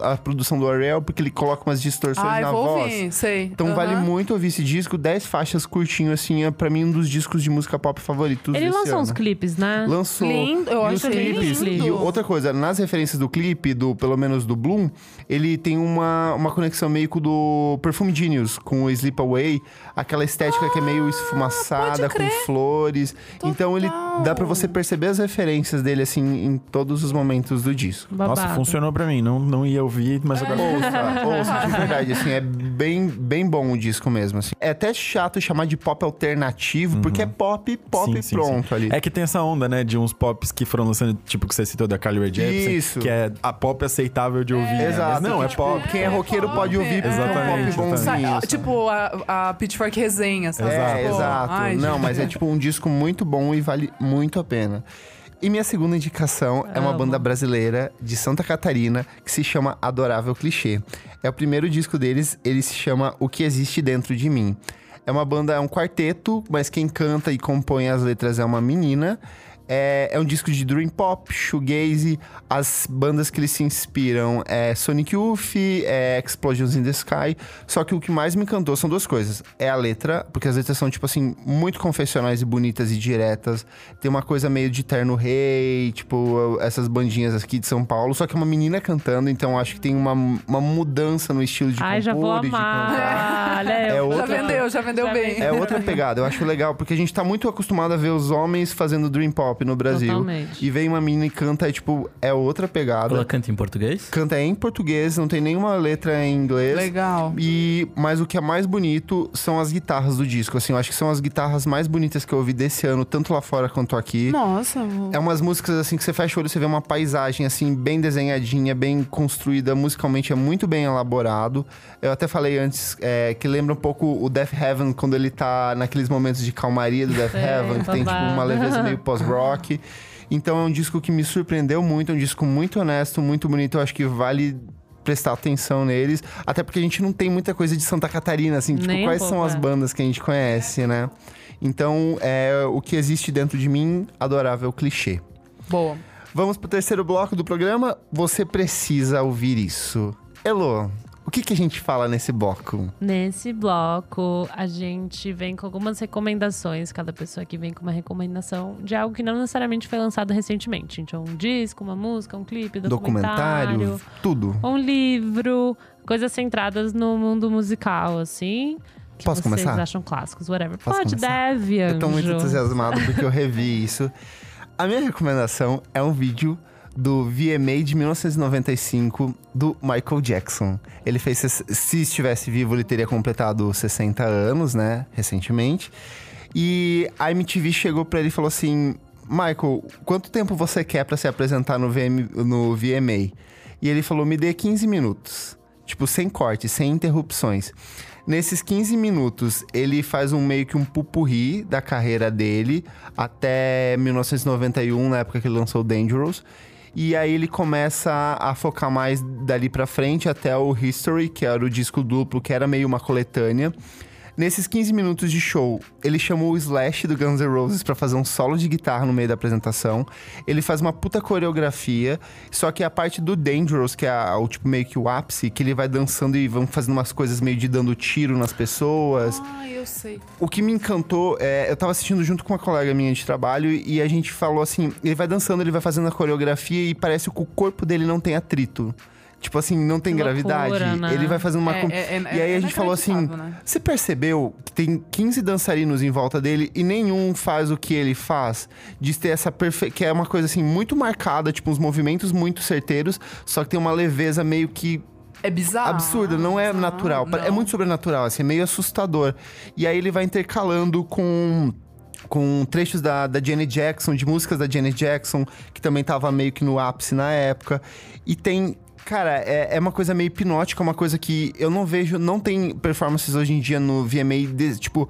a produção do Ariel, porque ele coloca umas distorções Ai, na vou voz. ouvir, sei. Então vale Aham. muito ouvir esse disco, 10 faixas curtinho, assim, é pra mim um dos discos de música pop favoritos Ele desse lançou ano. uns clipes, né? Lançou. Lindo, eu e acho clipes. lindo. E outra coisa, nas referências do clipe, do, pelo menos do Bloom, ele tem uma, uma conexão meio com o do Perfume Genius, com o Sleep Away, aquela estética que é meio esfumaçada, Ah, pode com flores. Então ele Total. dá pra você perceber as referências dele, assim, em todos os momentos do disco. Babado. Nossa, funcionou pra mim. Não, não ia ouvir, mas agora. Ouça, ouça, de verdade, assim, é bem, bem bom o disco mesmo, assim. É até chato chamar de pop alternativo, porque é pop, pop Sim, sim, pronto sim. ali. É que tem essa onda, né, de uns pops que foram lançando, tipo que você citou da Carly Rae Jepsen, Isso. que é a pop aceitável de ouvir. né? Exato. Mas não, é tipo, pop. Quem é roqueiro pode ouvir porque Exatamente, é um pop bonzinho. Sabe? Tipo, a, a Pitchfork resenha, sabe? É, Tipo, exato. ai, Não, gente. mas é tipo um disco muito bom e vale muito a pena. E minha segunda indicação é uma banda brasileira de Santa Catarina que se chama Adorável Clichê. É o primeiro disco deles, ele se chama O Que Existe Dentro de Mim. É uma banda, é um quarteto, mas quem canta e compõe as letras é uma menina. É, é um disco de dream pop, shoegaze. As bandas que eles se inspiram é Sonic Youth, é Explosions in the Sky. Só que o que mais me encantou são duas coisas. É a letra, porque as letras são, tipo assim, muito confessionais e bonitas e diretas. Tem uma coisa meio de Terno Rei, tipo, essas bandinhas aqui de São Paulo. Só que é uma menina cantando, então acho que tem uma, uma mudança no estilo de Ai, já vou compor e de cantar. amar. É eu. Já outra- vendeu, já vendeu Já bem. É outra pegada, eu acho legal, porque a gente tá muito acostumado a ver os homens fazendo dream pop no Brasil. Totalmente. E vem uma menina e canta, é tipo, é outra pegada. Ela canta em português? Canta em português, não tem nenhuma letra em inglês. Legal. E, mas o que é mais bonito são as guitarras do disco. Assim, eu acho que são as guitarras mais bonitas que eu ouvi desse ano, tanto lá fora quanto aqui. Nossa, vou- É umas músicas assim que você fecha o olho, você vê uma paisagem assim bem desenhadinha, bem construída, musicalmente é muito bem elaborado. Eu até falei antes é, que lembra um pouco o Death Heaven quando ele tá naqueles momentos de calmaria do Death Heaven, que tem tipo uma leveza meio pós-rock. <laughs> Então é um disco que me surpreendeu muito, é um disco muito honesto, muito bonito. Eu acho que vale prestar atenção neles, até porque a gente não tem muita coisa de Santa Catarina, assim, tipo, Nem quais pouco, são as é. bandas que a gente conhece, né? Então, é, o que existe dentro de mim, adorável clichê. boa. Vamos pro terceiro bloco do programa. Você precisa ouvir isso. Elo, o que, que a gente fala nesse bloco? Nesse bloco, a gente vem com algumas recomendações. Cada pessoa aqui vem com uma recomendação de algo que não necessariamente foi lançado recentemente. Então, um disco, uma música, um clipe, documentário, Documentário, tudo. um livro, coisas centradas no mundo musical, assim. Que Posso vocês começar? acham clássicos, whatever. Posso Pode, começar? deve, Eu tô muito anjo. entusiasmado porque eu revi <laughs> isso. A minha recomendação é um vídeo do VMA de 1995 do Michael Jackson. Ele fez, se estivesse vivo, ele teria completado 60 anos, né, recentemente. E a MTV chegou pra ele e falou assim: Michael, quanto tempo você quer pra se apresentar no, VM, no VMA? E ele falou: me dê 15 minutos. Tipo, sem corte, sem interrupções. Nesses 15 minutos, ele faz um meio que um pupurri da carreira dele até 1991, na época que ele lançou Dangerous. E aí ele começa a, focar mais dali pra frente até o History, que era o disco duplo, que era meio uma coletânea. Nesses 15 minutos de show, ele chamou o Slash do Guns N' Roses pra fazer um solo de guitarra no meio da apresentação. Ele faz uma puta coreografia, só que a parte do Dangerous, que é a- o tipo meio que o ápice, que ele vai dançando e vão fazendo umas coisas meio de dando tiro nas pessoas. Ai, eu sei. O que me encantou é, eu tava assistindo junto com uma colega minha de trabalho e a gente falou assim, ele vai dançando, ele vai fazendo a coreografia e parece que o corpo dele não tem atrito. Tipo assim, não tem gravidade. né? Ele vai fazendo uma. É, com- é- é- e aí é a gente falou assim: né? você percebeu que tem 15 dançarinos em volta dele e nenhum faz o que ele faz? De ter essa perfeição. Que é uma coisa assim, muito marcada, tipo, uns movimentos muito certeiros, só que tem uma leveza meio que É bizarro. absurda, não é natural. É não. muito sobrenatural, assim, é meio assustador. E aí ele vai intercalando com. Com trechos da, da Janet Jackson, de músicas da Janet Jackson, que também tava meio que no ápice na época. E tem. Cara, é, é uma coisa meio hipnótica, uma coisa que eu não vejo. Não tem performances hoje em dia no VMA, de- tipo.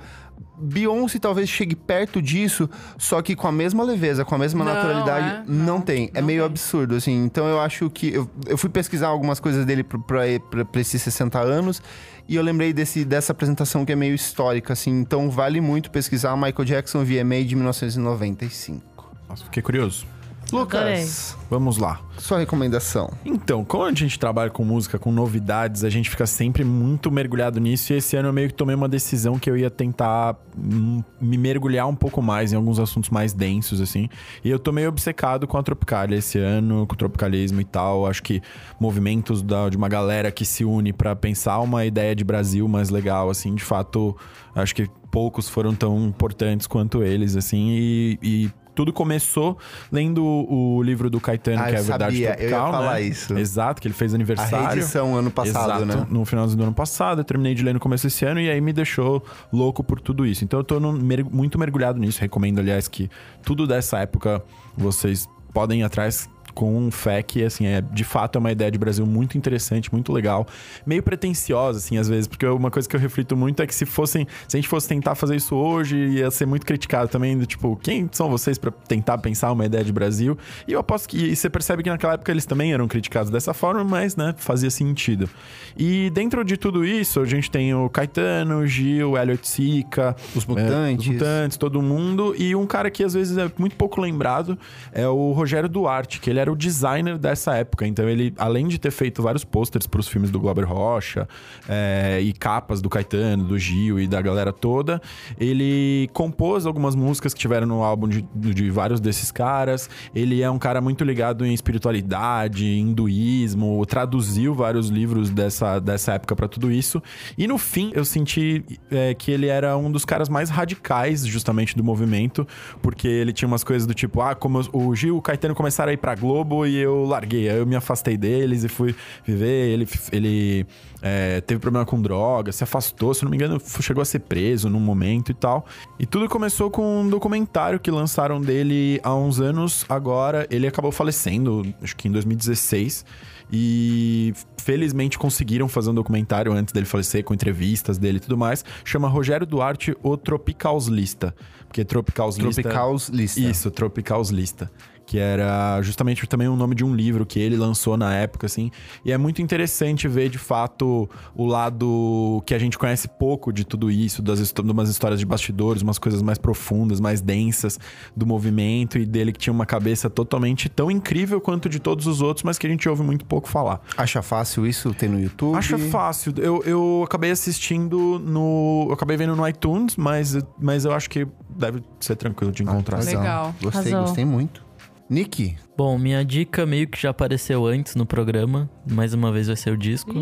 Beyoncé talvez chegue perto disso, só que com a mesma leveza, com a mesma Não, naturalidade, é? não, Não, tem. É não meio tem. absurdo, assim. Então eu acho que. Eu, eu fui pesquisar algumas coisas dele pra, pra, pra, pra esses 60 anos. E eu lembrei desse, dessa apresentação que é meio histórica, assim. Então vale muito pesquisar Michael Jackson VMA de 1995. Nossa, fiquei curioso. Lucas, Vamos lá. sua recomendação. Então, quando a gente trabalha com música, com novidades, a gente fica sempre muito mergulhado nisso. E esse ano eu meio que tomei uma decisão que eu ia tentar hum, me mergulhar um pouco mais em alguns assuntos mais densos, assim. E eu tô meio obcecado com a Tropicalia esse ano, com o tropicalismo e tal. Acho que movimentos da- de uma galera que se une pra pensar uma ideia de Brasil mais legal, assim, de fato, acho que poucos foram tão importantes quanto eles, assim. E. e tudo começou lendo o livro do Caetano, Ah, que é a Verdade sabia, eu ia Tropical, falar né? isso. Exato, que ele fez A aniversário. reedição ano passado, Exato, né? no finalzinho do ano passado. Eu terminei de ler no começo desse ano e aí me deixou louco por tudo isso. Então eu tô no- muito mergulhado nisso. Recomendo, aliás, que tudo dessa época vocês podem ir atrás com fé que, assim, é de fato é uma ideia de Brasil muito interessante, muito legal. Meio pretensiosa, assim, às vezes, porque uma coisa que eu reflito muito é que se fossem, se a gente fosse tentar fazer isso hoje, ia ser muito criticado também, do tipo, quem são vocês pra tentar pensar uma ideia de Brasil? E eu aposto que, e você percebe que naquela época eles também eram criticados dessa forma, mas, né, fazia sentido. E dentro de tudo isso, a gente tem o Caetano, o Gil, o Elliot Sica, Os é, Mutantes. os Mutantes, todo mundo. E um cara que às vezes é muito pouco lembrado é o Rogério Duarte, que ele era o designer dessa época. Então ele, além de ter feito vários posters para os filmes do Glauber Rocha é, e capas do Caetano, do Gil e da galera toda, ele compôs algumas músicas que tiveram no álbum de, de vários desses caras. Ele é um cara muito ligado em espiritualidade, hinduísmo, traduziu vários livros dessa, dessa época para tudo isso. E no fim, eu senti é, que ele era um dos caras mais radicais, justamente, do movimento, porque ele tinha umas coisas do tipo, ah, como o Gil e o Caetano começaram a ir pra Globo e eu larguei. Aí eu me afastei deles e fui viver. Ele, ele é, teve problema com droga, se afastou, se não me engano, chegou a ser preso num momento e tal. E tudo começou com um documentário que lançaram dele há uns anos. Agora, ele acabou falecendo, acho que em 2016. E felizmente conseguiram fazer um documentário antes dele falecer, com entrevistas dele e tudo mais. Chama Rogério Duarte, o Tropicaus Lista. Porque Tropicaus Lista. Tropicaus Lista. Isso, Tropicaus Lista. Que era justamente também o nome de um livro que ele lançou na época, assim. E é muito interessante ver, de fato, o lado que a gente conhece pouco de tudo isso, das de umas histórias de bastidores, umas coisas mais profundas, mais densas do movimento e dele que tinha uma cabeça totalmente tão incrível quanto de todos os outros, mas que a gente ouve muito pouco falar. Acha fácil isso? Tem no YouTube? Acho fácil. Eu, eu acabei assistindo no. Eu acabei vendo no iTunes, mas, mas eu acho que deve ser tranquilo de encontrar. legal. Legal. Gostei, Arrasou. gostei muito. Nick, Bom, minha dica meio que já apareceu antes no programa. Mais uma vez vai ser o disco.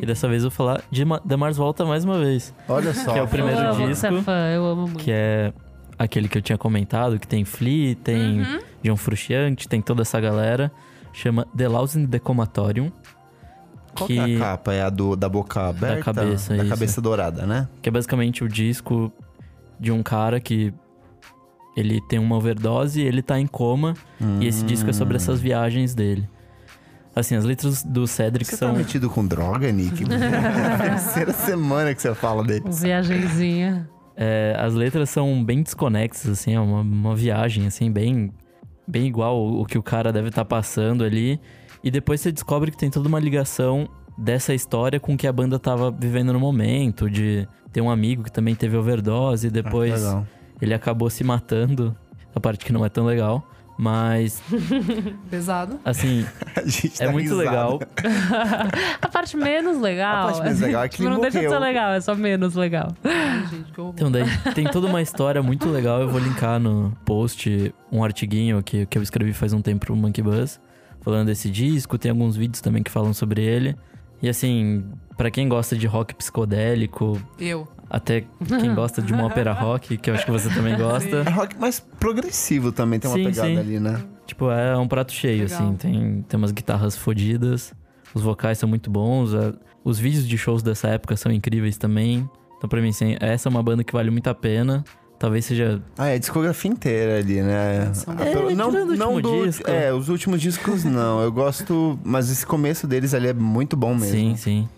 E dessa vez eu vou falar de Ma- The Mars Volta mais uma vez. olha só. Que é o primeiro eu amo que disco. é fã, eu amo muito. Que é aquele que eu tinha comentado, que tem Flea, tem John Frusciante, tem toda essa galera. Chama The Louse in the Comatorium. Qual que... é a capa? É a do, da boca aberta? cabeça, Da isso. cabeça dourada, né? que é basicamente o disco de um cara que ele tem uma overdose e ele tá em coma. E esse disco é sobre essas viagens dele. Assim, as letras do Cedric Você são. tá metido com droga, Nick? <laughs> é a terceira semana que você fala dele. Viagenzinha. é, as letras são bem desconexas, assim, é uma, uma viagem, assim, bem, bem igual o, que o cara deve estar passando ali. E depois você descobre que tem toda uma ligação dessa história com o que a banda tava vivendo no momento, de ter um amigo que também teve overdose e depois. Ah, legal. Ele acabou se matando. A parte que não é tão legal. Mas, <laughs> Pesado. assim, <laughs> A gente é muito risada. legal. <laughs> A parte menos legal. A parte menos legal é que Tipo, ele não deixa de ser morreu. legal, é só menos legal. Ai, gente, que horror. Então, daí tem toda uma história muito legal. Eu vou linkar no post um artiguinho que, que eu escrevi faz um tempo pro Monkey Buzz. falando desse disco, tem alguns vídeos também que falam sobre ele. E assim, pra quem gosta de rock psicodélico, Eu. até quem <laughs> gosta de uma ópera rock, que eu acho que você também gosta, É rock mais progressivo também, tem uma Sim, pegada sim. ali, né? tipo, é um prato cheio, Legal. assim. Tem, tem umas guitarras fodidas, os vocais são muito bons, a- os vídeos de shows dessa época são incríveis também. Então, pra mim, assim, essa é uma banda que vale muito a pena. Talvez seja Ah, é a discografia inteira ali, né? Ah, pelo- É, não, não do, disco. É, os últimos discos não. Eu gosto, mas esse começo deles ali é muito bom mesmo. Sim, sim.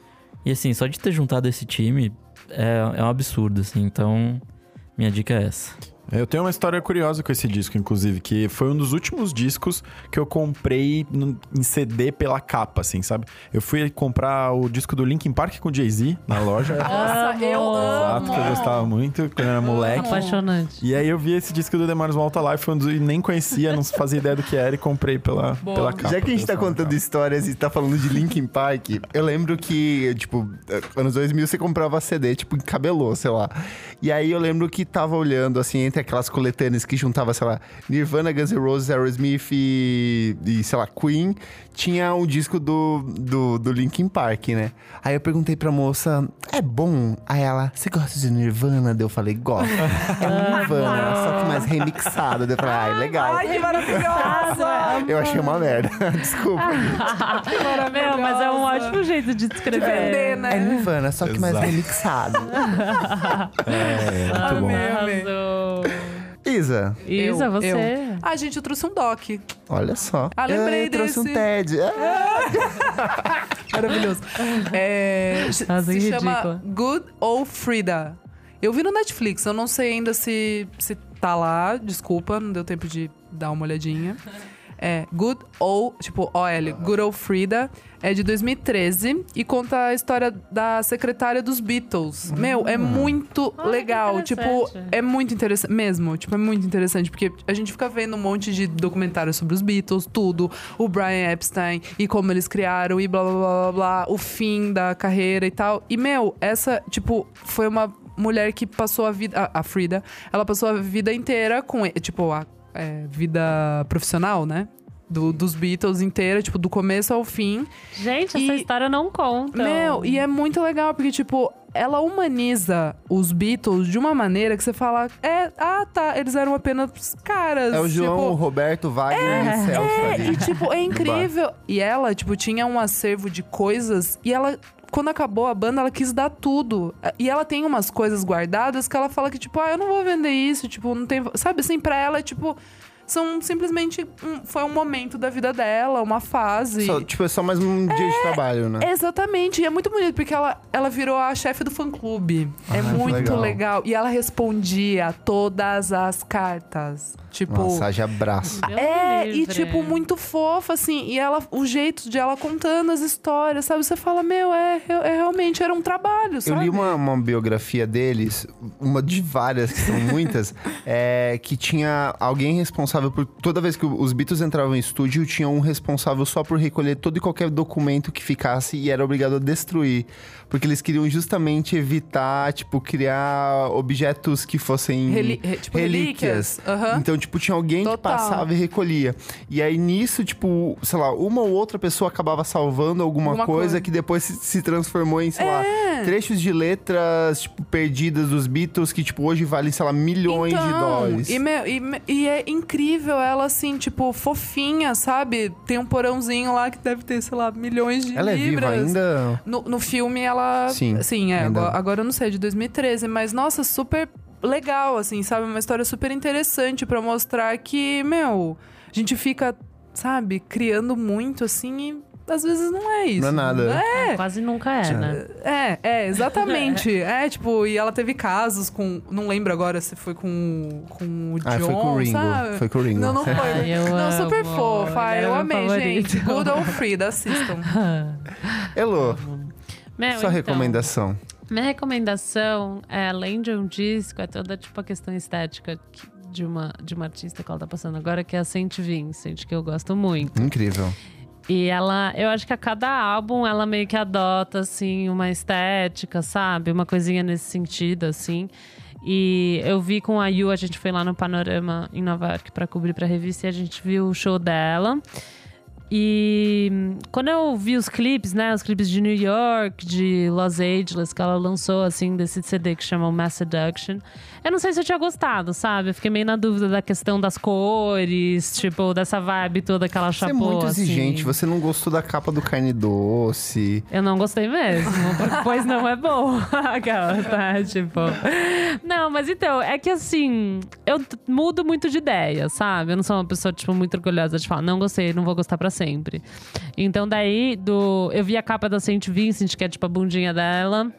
E assim, só de ter juntado esse time é, é um absurdo, assim. Então, minha dica é essa. Eu tenho uma história curiosa com esse disco, inclusive, que foi um dos últimos discos que eu comprei no- em CD pela capa, assim, sabe? Eu fui comprar o disco do Linkin Park com Jay-Z na loja. <laughs> Nossa, eu Exato, amo. que eu gostava muito quando eu era moleque. Apaixonante. E aí eu vi esse disco do The Mars Volta Life, foi um dos, e nem conhecia, não fazia ideia do que era e comprei pela, Boa. pela capa. Já que a gente tá contando capa. histórias e tá falando de Linkin Park, eu lembro que, tipo, anos 2000 você comprava CD, tipo, em cabelô, sei lá. E aí eu lembro que tava olhando, assim, entre aquelas coletâneas que juntava, sei lá, Nirvana, Guns N' Roses, Aerosmith e, e, sei lá, Queen, tinha um disco do, do, do Linkin Park, né? Aí eu perguntei pra moça, é bom? Aí ela, você gosta de Nirvana? Daí eu falei, gosto. <laughs> É Nirvana, só que mais remixado. Daí eu falei, ai, legal. Ai, que maravilhosa! <laughs> Eu achei uma merda. <laughs> Desculpa. Meu, mas é um ótimo jeito de descrever. Vender, né? É Nirvana, só que mais Exato. remixado. É, muito bom. Amei, amei. Isa, Isa, Eu, você. eu. Ah, gente, eu trouxe um doc. olha só. Ah, lembrei eu trouxe um desse. TED. Ah, <laughs> Maravilhoso. É, se Nossa, se chama. Good Old Frida. Eu vi no Netflix, eu não sei ainda se, se tá lá, desculpa, não deu tempo de dar uma olhadinha. É Good Old, tipo OL, Good Old Frida, é de 2013 e conta a história da secretária dos Beatles. Meu, é muito Ah, que legal, tipo, é muito interessante, mesmo, tipo, é muito interessante, porque a gente fica vendo um monte de documentários sobre os Beatles, tudo, o Brian Epstein e como eles criaram e blá blá blá blá, blá o fim da carreira e tal. E, meu, essa, tipo, foi uma mulher que passou a vida, a, a Frida, ela passou a vida inteira com, tipo, a é, vida profissional, né? Do- dos Beatles inteira, tipo, do começo ao fim. Gente, essa E- história não conta. Meu, e é muito legal, porque, tipo, ela humaniza os Beatles de uma maneira que você fala, é, ah, tá, eles eram apenas caras. É o João, o tipo, Roberto, Wagner e o Celso é, ali. e tipo, é <laughs> incrível. E ela, tipo, tinha um acervo de coisas e ela. Quando acabou a banda, ela quis dar tudo. E ela tem umas coisas guardadas que ela fala que, tipo, ah, eu não vou vender isso, tipo, não tem. Sabe assim, pra ela, tipo, são simplesmente. um- foi um momento da vida dela, uma fase. Só, tipo, é só mais um dia de trabalho, né? Exatamente, e é muito bonito, porque ela, ela virou a chefe do fã-clube. Ah, é muito legal. legal. E ela respondia todas as cartas. Tipo. Haja abraço. É, e tipo, muito fofa, assim. E ela, o jeito de ela contando as histórias, sabe? Você fala, meu, é, é realmente era um trabalho, Eu sabe? li uma, uma biografia deles, uma de várias, que são muitas, <laughs> é, que tinha alguém responsável por. Toda vez que os Beatles entravam em estúdio, tinha um responsável só por recolher todo e qualquer documento que ficasse e era obrigado a destruir. Porque eles queriam justamente evitar, tipo, criar objetos que fossem. Reli- re- tipo, relíquias. Aham. Então, tipo, tinha alguém que Total. passava e recolhia. E aí nisso, tipo, sei lá, uma ou outra pessoa acabava salvando alguma, Alguma coisa, coisa. que depois se, se transformou em, sei É. lá, trechos de letras, tipo, perdidas dos Beatles, que, tipo, hoje valem, sei lá, milhões de Então, dólares. E, meu, e, e é incrível ela, assim, tipo, fofinha, sabe? Tem um porãozinho lá que deve ter, sei lá, milhões de Ela é viva libras. ainda? No, no filme, ela. Sim, Sim, é. ainda. Agora, agora eu não sei, é de 2013. Mas, nossa, super legal, assim, sabe? Uma história super interessante pra mostrar que, meu, a gente fica, sabe, criando muito, assim, e às vezes não é isso. Não é nada. É, Quase nunca é, né? é, é, exatamente. <laughs> é, tipo, e ela teve casos com. Não lembro agora se foi com, com o John, Ah, foi com o Ringo. sabe? Foi com o Ringo. Não, não foi. Ai, eu não, super amo. fofa. Ai, Ele eu é amei, favorito. gente. Good old Frida, assistam. <laughs> Elô, Meu, sua então, recomendação. Minha recomendação, é, além de um disco, é toda tipo a questão estética de uma, de uma artista que ela tá passando agora, que é a Saint Vincent, que eu gosto muito. Incrível. E ela, eu acho que a cada álbum ela meio que adota, assim, uma estética, sabe? Uma coisinha nesse sentido, assim. E eu vi com a Yu, a gente foi lá no Panorama em Nova York pra cobrir pra revista e a gente viu o show dela. E quando eu vi os clipes, né? Os clipes de New York, de Los Angeles, que ela lançou, assim, desse CD que chama Mass Seduction. Eu não sei se eu tinha gostado, sabe? Eu fiquei meio na dúvida da questão das cores, tipo, dessa vibe toda que ela Você é chapou. muito assim. exigente, você não gostou da capa do carne doce. Eu não gostei mesmo, <laughs> pois não é bom. <laughs> Aquela, tá? Tipo. Não, mas então, é que assim, eu mudo muito de ideia, sabe? Eu não sou uma pessoa, tipo, muito orgulhosa de falar, não gostei, não vou gostar pra sempre. Então, daí, do. Eu vi a capa da Saint Vincent, que é tipo a bundinha dela.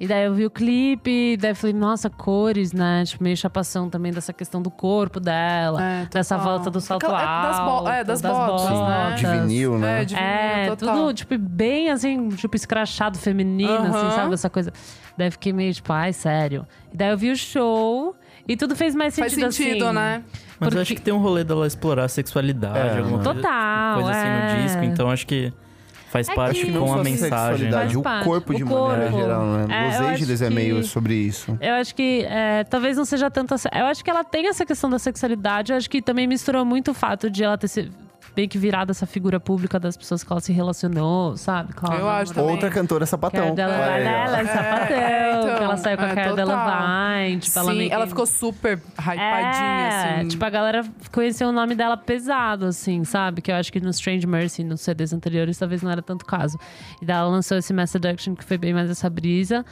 E daí eu vi o clipe, daí eu falei, nossa, cores, né? Tipo, meio chapação também dessa questão do corpo dela, É, dessa volta do salto Aquela- é, das bo- alto, é, das botas, né? botas. De vinil, né? É, de vinil, É, total. tudo, tipo, bem assim, tipo, escrachado feminino, assim, Aham. sabe? Essa coisa. Daí eu fiquei meio, tipo, ai, sério. E daí eu vi o show e tudo fez mais Faz sentido, sentido, assim. né? Mas Porque- eu acho que tem um rolê dela explorar a sexualidade, É, alguma né? coisa, Total, coisa assim é. no disco. Então acho que faz É parte que- com a a mensagem. sexualidade, o corpo de O maneira corpo. geral, né? É, Los eu Angeles acho é meio que- sobre isso. Eu acho que é, talvez não seja tanto. Eu acho que ela tem essa questão da sexualidade. Eu acho que também misturou muito o fato de ela ter se, meio que virado essa figura pública das pessoas que ela se relacionou, sabe? Com Eu acho também. Outra cantora sapatão. Cara dela, ó. dela, sapatão. É, então, que ela saiu com a é, cara total. dela Vine. Tipo, ela meio ela ficou super hypadinha, é, assim. tipo, a galera conheceu o nome dela pesado, assim, sabe? Que eu acho que no Strange Mercy, nos CDs anteriores, talvez não era tanto caso. E daí ela lançou esse Mass Seduction, que foi bem mais essa brisa.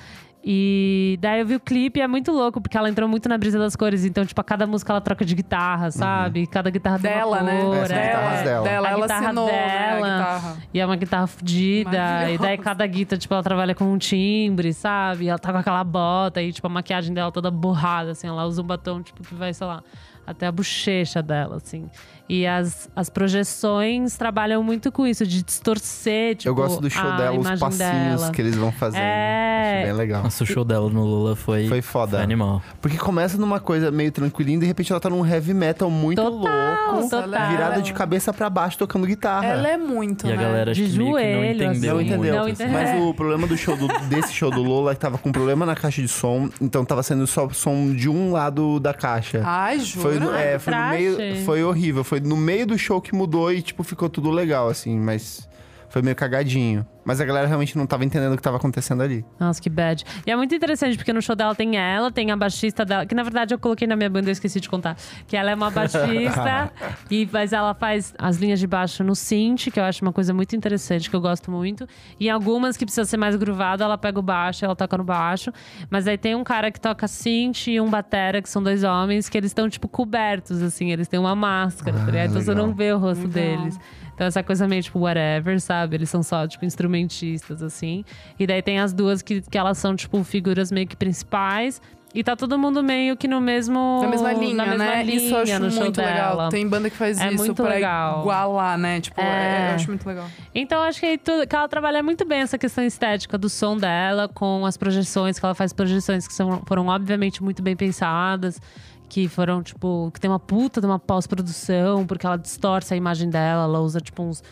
E daí eu vi o clipe e é muito louco, porque ela entrou muito na brisa das cores. Então, tipo, a cada música ela troca de guitarra, sabe? Cada guitarra tem dela, uma né? cor. É, são guitarras dela. dela A ela guitarra assinou, né, a dela. guitarra. E é uma guitarra fodida. E daí cada guitarra, tipo, ela trabalha com um timbre, sabe? E ela tá com aquela bota e, tipo, a maquiagem dela toda borrada, assim. Ela usa um batom, tipo, que vai, sei lá, até a bochecha dela, assim. E as, as projeções trabalham muito com isso, de distorcer, tipo, Eu gosto do show dela, os passinhos dela. que eles vão fazendo. É. Acho bem legal. Nossa, o show dela no Lula foi, Foi foda. animal. Porque começa numa coisa meio tranquilinha e de repente ela tá num heavy metal muito Total, louco. total. Virada de cabeça pra baixo tocando guitarra. Ela é muito, E a né? galera De não joelho, entendeu Não assim. entendeu. muito. Não entendeu. Mas o problema do show do- desse show do Lola é que tava com problema na caixa de som, então tava sendo só som de um lado da caixa. Ai, jura? Foi, é, foi no meio. Foi horrível. Foi no meio do show que mudou e, tipo, ficou tudo legal, assim, mas foi meio cagadinho. Mas a galera realmente não tava entendendo o que tava acontecendo ali. Nossa, que bad. E é muito interessante, porque no show dela tem ela, tem a baixista dela, que na verdade eu coloquei na minha banda, eu esqueci de contar. Que ela é uma baixista, <laughs> e, mas ela faz as linhas de baixo no synth, que eu acho uma coisa muito interessante, que eu gosto muito. E em algumas que precisa ser mais gruvada, ela pega o baixo, ela toca no baixo. Mas aí tem um cara que toca synth e um batera, que são dois homens, que eles estão, tipo, cobertos, assim, eles têm uma máscara, tá ligado? Então você não vê o rosto Legal. deles. Então, essa coisa meio, tipo, whatever, sabe? Eles são só, tipo, instrumentistas, assim. E daí tem as duas que, que elas são, tipo, figuras meio que principais. E tá todo mundo meio que no mesmo... Na mesma linha, na mesma né? linha isso eu acho muito dela. legal. Tem banda que faz É isso muito pra legal. igualar, né? Tipo, É. é, eu acho muito legal. Então, acho que, aí tudo, que ela trabalha muito bem essa questão estética do som dela, com as projeções, que ela faz projeções que são, foram, obviamente, muito bem pensadas. Que foram, tipo, que tem uma puta de uma pós-produção, porque ela distorce a imagem dela, ela usa, tipo, uns,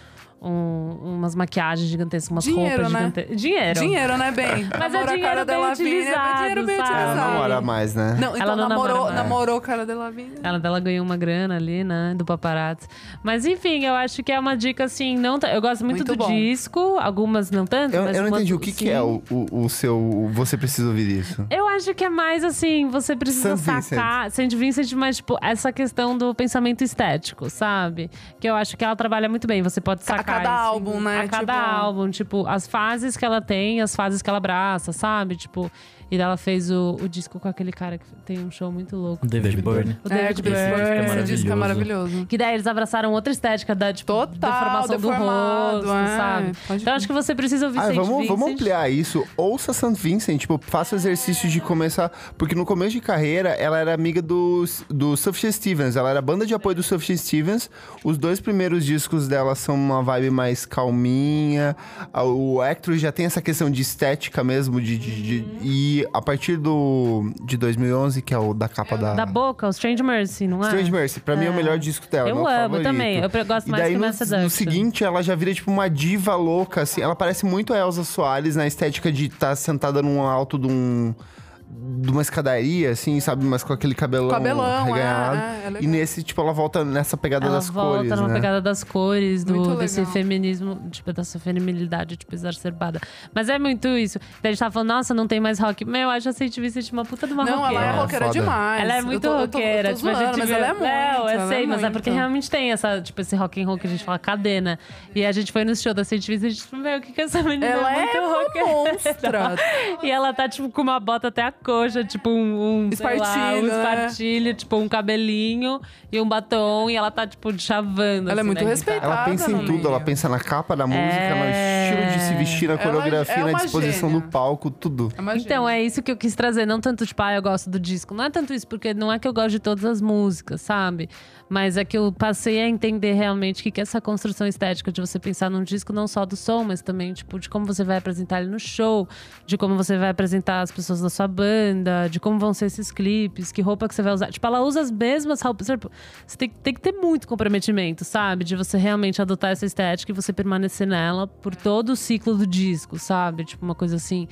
um- umas maquiagens gigantescas, umas Dinheiro, roupas né? gigantescas. Dinheiro. Dinheiro, né, bem? <laughs> Mas é Namora a dinheiro cara bem Lavigne, utilizado, é dinheiro bem sabe? Ela utilizado. não mora mais, né? Não, então Ela não namorou, namora namorou o cara dela Lavigne. Ela dela ganhou uma grana ali, né? Do paparazzi. Mas enfim, eu acho que é uma dica assim. Não eu gosto muito, Muito do bom. disco, algumas não tanto. Eu, mas eu não entendi o que, que é o, o, o seu. o Você precisa ouvir isso. Eu acho que é mais assim, você precisa Saint sacar. Saint Vincent, mas, tipo, essa questão do pensamento estético, sabe? Que eu acho que ela trabalha muito bem. Você pode sacar. Cada isso em- álbum, né? A cada Tipo- álbum, tipo, as fases que ela tem, as fases que ela abraça, sabe? Tipo, e ela fez o, o disco com aquele cara que tem um show muito louco. O David, Byrne. O David é, Byrne. disco é Esse disco é maravilhoso. maravilhoso. Que daí eles abraçaram outra estética da, tipo, Total, deformação do deformado, rosto, é. sabe? Pode Então acho que você precisa ouvir Ah, Saint vamos, Vincent. vamos ampliar isso. Ouça St. Vincent, tipo, faça o exercício de começar. Porque no começo de carreira, ela era amiga do, do Sufjan Stevens. Ela era banda de apoio do Sufjan Stevens. Os dois primeiros discos dela são uma vibe mais calminha. O Hector já tem essa questão de estética mesmo. De, de- de- a partir do, de 2011, que é o da capa da. Da boca, o Strange Mercy, não é? Strange Mercy, pra mim é o melhor disco dela. Eu amo favorito. também, eu gosto e mais daí que no, Mass Seduction. no seguinte, ela já vira tipo uma diva louca, assim. Ela parece muito a Elsa Soares na estética de estar sentada num alto de um. De uma escadaria, assim, sabe? Mas com aquele cabelão, Cabelão, reganhado. é, é, é e nesse, tipo, ela volta nessa pegada Ela das volta cores, numa né? pegada das cores, do, desse feminismo, tipo, dessa feminilidade, tipo, exacerbada. Mas é muito isso. Daí a gente tava falando, nossa, não tem mais rock. Meu, eu acho a Saint Vincent uma puta de uma Não, ela é roqueira. roqueira foda. demais. Ela é Eu muito eu tô- eu tô roqueira. tipo, a zoando, gente mas vê- ela é muito. Não, eu ela sei, mas é muito. porque realmente tem essa, tipo, esse rock and roll que a gente fala cadena. E a gente foi no show da Saint Vincent e a gente falou, meu, o que que essa menina Ela é muito é uma roqueira. monstra. <laughs> E ela tá, tipo, com uma bota até a coxa, tipo, um, um sei lá, um Espartilho, né? espartilho, tipo, um cabelinho e um batom. E ela tá, tipo, chavando. Ela é assim, muito na respeitada. Ela pensa em tudo, meio. ela pensa na capa da música, É. no estilo de se vestir, na Ela coreografia, é na uma disposição gênia. do palco, tudo. É Então, é isso que eu quis trazer. Não tanto, tipo, ah, eu gosto do disco. Não é tanto isso, porque não é que eu gosto de todas as músicas, sabe? Mas é que eu passei a entender realmente que que essa construção estética de você pensar num disco não só do som, mas também, tipo, de como você vai apresentar ele no show, de como você vai apresentar as pessoas da sua banda, de como vão ser esses clipes, que roupa que você vai usar. Tipo, ela usa as mesmas roupas. Você tem, tem que ter muito comprometimento, sabe? De você realmente adotar essa estética e você permanecer nela por todo o ciclo do disco, sabe? Tipo, uma coisa assim.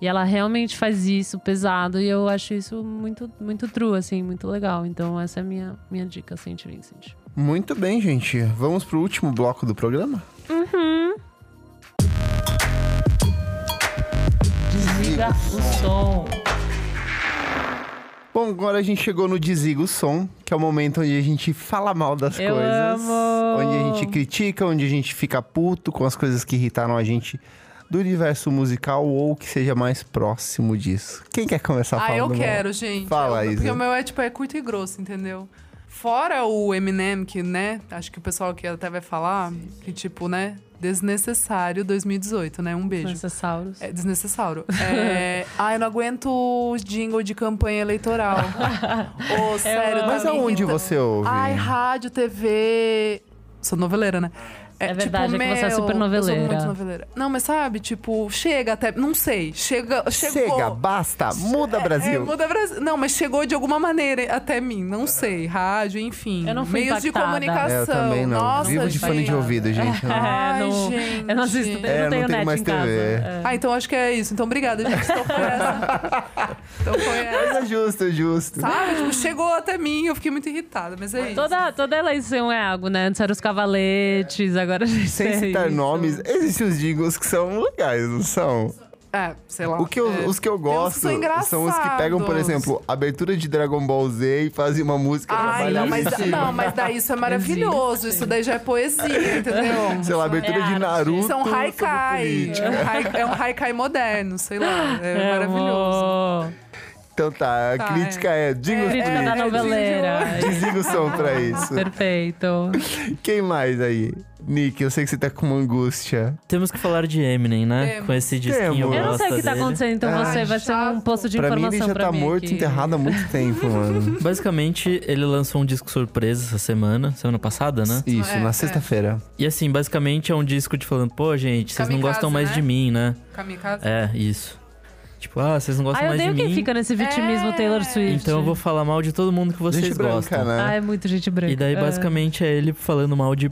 E ela realmente faz isso pesado e eu acho isso muito, muito true, assim, muito legal. Então, essa é a minha, minha dica, Saint Vincent. Muito bem, gente. Vamos pro último bloco do programa? Desliga o som. Bom, agora a gente chegou no Desliga o Som, que é o momento onde a gente fala mal das Eu coisas. amo! Onde a gente critica, onde a gente fica puto com as coisas que irritaram a gente do universo musical ou que seja mais próximo disso. Quem quer começar Ah, falando eu mal? quero, gente. Fala, eu, Isa. Porque o meu é, tipo, é curto e grosso, entendeu? Fora o Eminem, que, né, acho que o pessoal aqui até vai falar, que, tipo, né, desnecessário 2018, né? Um beijo. Necessauros. É desnecessário. É... <laughs> Ai, eu não aguento o jingle de campanha eleitoral. <laughs> Ô, sério, Mas tá me aonde irritando. você ouve? Ai, rádio, TV. Sou noveleira, né? É verdade, tipo, é que você é meu, super Eu noveleira. sou muito noveleira. Não, mas sabe, tipo, chega até. Não sei. Chega. Chegou. Chega, basta, muda É, Brasil. muda Brasil. Não, mas chegou de alguma maneira até mim. Não sei. Rádio, enfim. Eu não fui Meios de impactada. comunicação. É, eu também não. Nossa, Vivo de fone de ouvido, <laughs> gente. Não. Ai, É, não- gente. Eu não assisto, eu É, não não tenho tenho net mais em casa. TV. É. Ah, então acho que é isso. Então, obrigada, gente. Então foi essa. <laughs> Então foi essa. Mas é justo, é justo. Sabe? Tipo, chegou até mim. Eu fiquei muito irritada. Mas é isso. Toda, toda eleição é algo, né? Antes eram os cavaletes, agora a gente Sem tem citar isso. nomes, existem os jingles que são legais, não são? É, sei lá. O que eu- é. os que eu gosto que são os que pegam, por exemplo, abertura de Dragon Ball Z e fazem uma música Ai, trabalhada não, mas, não, mas daí isso é maravilhoso. Isso daí já é poesia, entendeu? <laughs> Sei lá, abertura É de. Naruto Isso é um haikai. É um, é um haikai moderno, sei lá. É, <laughs> É, maravilhoso. amor. Então tá, a Tá, crítica é, jingles Crítica da políticos. noveleira. Desliga o som pra isso. Perfeito. <laughs> Quem mais aí? Nick, eu sei que você tá com uma angústia. Temos que falar de Eminem, né? Temos. Com esse disquinho Temos. Eu não sei o que tá dele. acontecendo, então Ai, você vai ser um posto de pra mim, informação ele já pra tá mim morto, aqui. enterrado há muito tempo, mano. <laughs> Basicamente, ele lançou um disco surpresa essa semana, semana passada, né? Isso, É, na é. sexta-feira. E assim, basicamente é um disco de falando, pô, gente, vocês não gostam mais né? de mim, né? Kamikaze. É, isso. Tipo, ah, vocês não gostam Ah, eu mais de odeio quem mim. fica nesse vitimismo É. Taylor Swift. Então eu vou falar mal de todo mundo que vocês Gente branca, gostam. né? Ah, é muito gente branca. E daí, É. basicamente, é ele falando mal de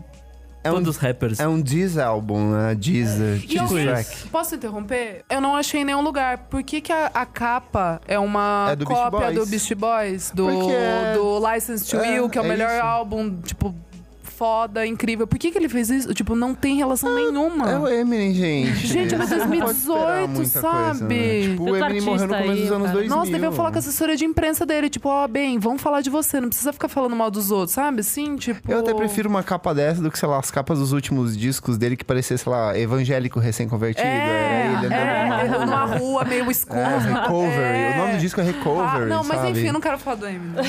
É um, todos os rappers. é um Diz álbum, né? Diz, E Diz eu- track. Posso interromper? Eu não achei em nenhum lugar. Por que, que a, a capa é uma É do Beast cópia Boys. do Beast Boys? Do, Porque é- do License to É, Will, que é o é melhor isso. álbum, tipo, foda, incrível. Por que, que ele fez isso? Tipo, não tem relação nenhuma. É o Eminem, gente. Gente, mas esperar 2018, muita coisa, sabe? né? Tipo, o Eminem morreu no começo aí, dos anos cara. 2000. Nossa, devia falar com a assessoria de imprensa dele, tipo, ó, bem, vamos falar de você, não precisa ficar falando mal dos outros, sabe? Assim, tipo. Eu até prefiro uma capa dessa do que, sei lá, as capas dos últimos discos dele que parecia, sei lá, evangélico recém-convertido. É, era ele é, numa rua. numa rua meio escura. É, Recovery. É. O nome do disco é Recovery, Ah, não, mas sabe? enfim, eu não quero falar do Eminem.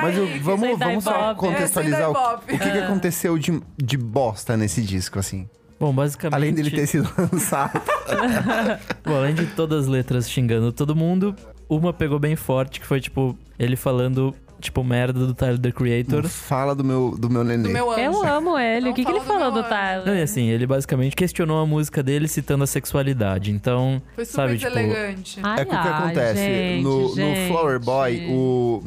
Mas eu- vamos, vamos só contextualizar É, o, o que, que aconteceu de, de bosta nesse disco, assim. Bom, basicamente. Além dele ter sido <laughs> lançado. <laughs> Bom, além de todas as letras xingando todo mundo, uma pegou bem forte, que foi, tipo, ele falando, tipo, merda do Tyler, the Creator. Fala do meu, do meu nenê. Do meu anjo. Eu amo ele. Não o que, que ele fala do falou do. Tyler? Não, e assim, ele basicamente questionou a música dele citando a sexualidade. Então, Foi super sabe, tipo, deselegante. Ai, É o que acontece? gente, no, no gente. Flower Boy, o.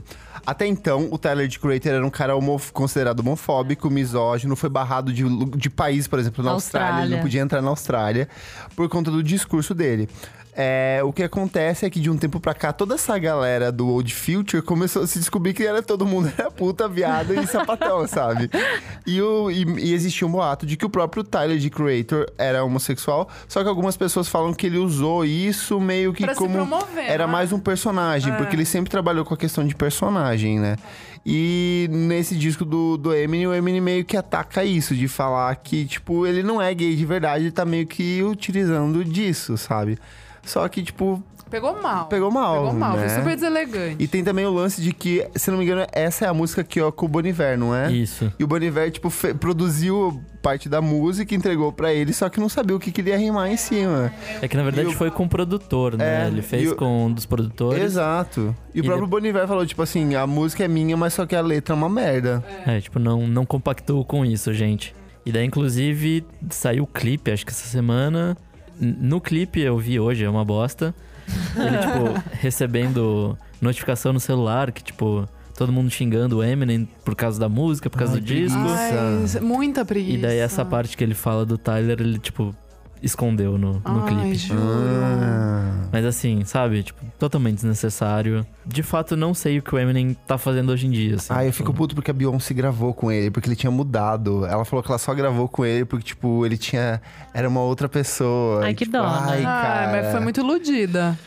Até então, o Tyler de Creator era um cara homof- considerado homofóbico, misógino, foi barrado de, de país, por exemplo, na Austrália. Ele Austrália. não podia entrar na Austrália por conta do discurso dele. É, o que acontece é que de um tempo pra cá, toda essa galera do Old Future começou a se descobrir que era todo mundo era puta, viado e sapatão, <laughs> sabe? E, o, e, e existia um boato de que o próprio Tyler, de Creator, era homossexual, só que algumas pessoas falam que ele usou isso meio que Pra como. promover, era né? mais um personagem, É. porque ele sempre trabalhou com a questão de personagem, né? E nesse disco do, do Eminem, o Eminem meio que ataca isso, de falar que, tipo, ele não é gay de verdade, ele tá meio que utilizando disso, sabe? Só que, tipo, Pegou mal. Pegou mal, Pegou mal, né? foi super deselegante. e tem também o lance de que, se não me engano, essa é a música que ó, com o Boniver, não é? Isso. E o Boniver, tipo, produziu parte da música, entregou pra ele, só que não sabia o que queria rimar em cima. É que na verdade E o- foi com o produtor, né? É, Ele fez o- com um dos produtores. Exato. E, o E próprio Boniver falou, tipo assim, a música é minha, mas só que a letra é uma merda. É, tipo, não, não compactou com isso, gente. E daí, inclusive, saiu o clipe, acho que essa semana. No clipe eu vi hoje, é uma bosta. Ele, tipo, <laughs> recebendo notificação no celular que, tipo, todo mundo xingando o Eminem por causa da música, por causa Ai, do disco. preguiça. Ai, muita preguiça. E daí essa parte que ele fala do Tyler, ele, tipo, escondeu no, no Ai, clipe. juro. Ah. Mas assim, sabe? Tipo, totalmente desnecessário. De fato, não sei o que o Eminem tá fazendo hoje em dia. Assim, Ah, eu tipo, fico puto porque a Beyoncé gravou com ele, porque ele tinha mudado. Ela falou que ela só gravou com ele porque, tipo, ele tinha. Era uma outra pessoa. Ai, E, que tipo, dó, né? Ai, Ah, cara. mas foi muito iludida.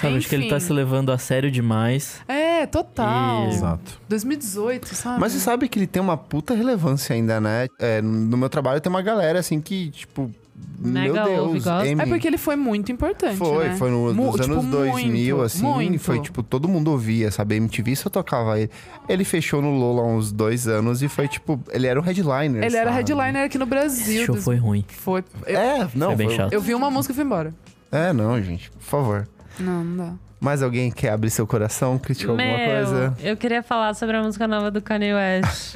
Sabe, acho que ele tá Enfim. se levando a sério demais. É, total. E- Exato. 2018, sabe? Mas você sabe que ele tem uma puta relevância ainda, né? É, no meu trabalho tem uma galera assim que, tipo. Mega meu Deus. É porque ele foi muito importante, Foi, né? foi no- Mu- nos tipo, anos 2000, muito, assim. muito. Foi, tipo, todo mundo ouvia, sabe? A MTV só tocava ele. Ele fechou no Lola há uns dois anos e foi, tipo, ele era o headliner. Ele era sabe? headliner aqui no Brasil. Esse show dos- foi ruim. Foi. Eu, É, não. Foi bem foi- chato. eu vi uma música e fui embora. É, não, gente, por favor. Não, não dá. Mais alguém quer abrir seu coração, criticar alguma coisa? eu queria falar sobre a música nova do Kanye West.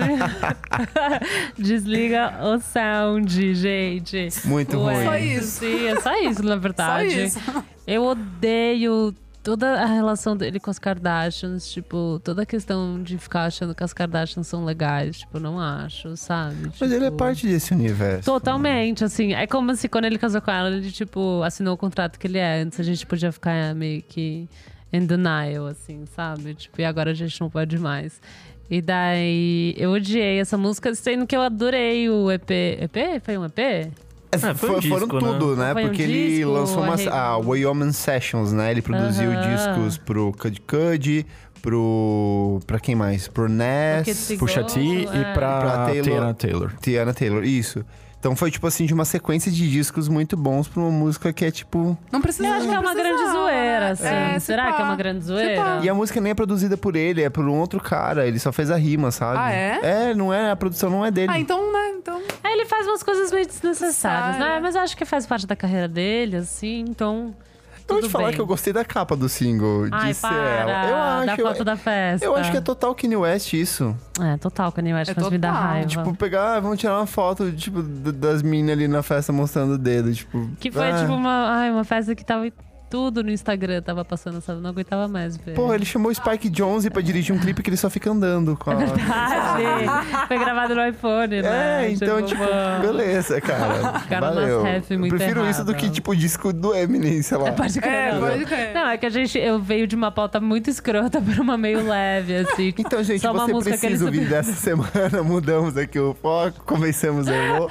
<laughs> Desliga o sound, gente. Muito Ué, ruim. Só isso. Sim, é só isso, na <laughs> Só verdade. isso. Eu odeio toda a relação dele com as Kardashians, tipo, toda a questão de ficar achando que as Kardashians são legais, tipo, não acho, sabe? Mas ele é Tipo, parte desse universo. Totalmente, assim. É como se quando ele casou com ela, ele, tipo, assinou o contrato que ele é. Antes a gente podia ficar meio que in denial, assim, sabe? Tipo, e agora a gente não pode mais. E daí eu odiei essa música, sendo que eu adorei o EP. EP? Foi um EP? Ah, foi um For- foram disco, tudo, né? Foi um Porque ele disco, lançou umas. arre- A Wyoming Sessions, né? Ele produziu Aham. discos pro Cud Cud, pro. Pra quem mais? Pro Ness, Puxa T Igual, e é. pra, Pra Taylor. Tiana Taylor. Tiana Taylor, isso. Então foi tipo assim, de uma sequência de discos muito bons pra uma música que é tipo. Não precisa Eu acho que é não uma grande zoeira, né? assim. É, se Será pá. que é uma grande Se zoeira? E a música nem é produzida por ele, é por um outro cara. Ele só fez a rima, sabe? Ah, é? É, não é, a produção não é dele. Ah, então, né? Então. Faz umas coisas meio desnecessárias, né? Mas eu acho que faz parte da carreira dele, assim, então. eu vou te falar bem. que eu gostei da capa do single, de Ai, para! ela. Eu acho. da foto eu, da festa. eu acho que é total Kanye West isso. É, total, Kanye West É faz me dar total. raiva. Tipo, pegar, ah, vamos tirar uma foto, tipo, das minas ali na festa mostrando o dedo, tipo. que foi, ah. tipo, uma, ai, uma festa que tava tudo no Instagram, tava passando, sabe? Não aguentava mais ver. Porra, ele chamou o Spike Jonze pra dirigir um clipe que ele só fica andando com a. Verdade. Foi gravado no iPhone, né? É, então, tipo, pô. beleza, cara. <laughs> Cara, Valeu. ref muito Eu prefiro isso do que, tipo, o disco do Eminem, sei lá. Pode crer, É, não. pode crer. Não, é que a gente, eu veio de uma pauta muito escrota pra uma meio leve, assim. <laughs> Então, gente, Só você precisa ouvir subiu. dessa semana. <laughs> Mudamos aqui o foco, convencemos a Elô.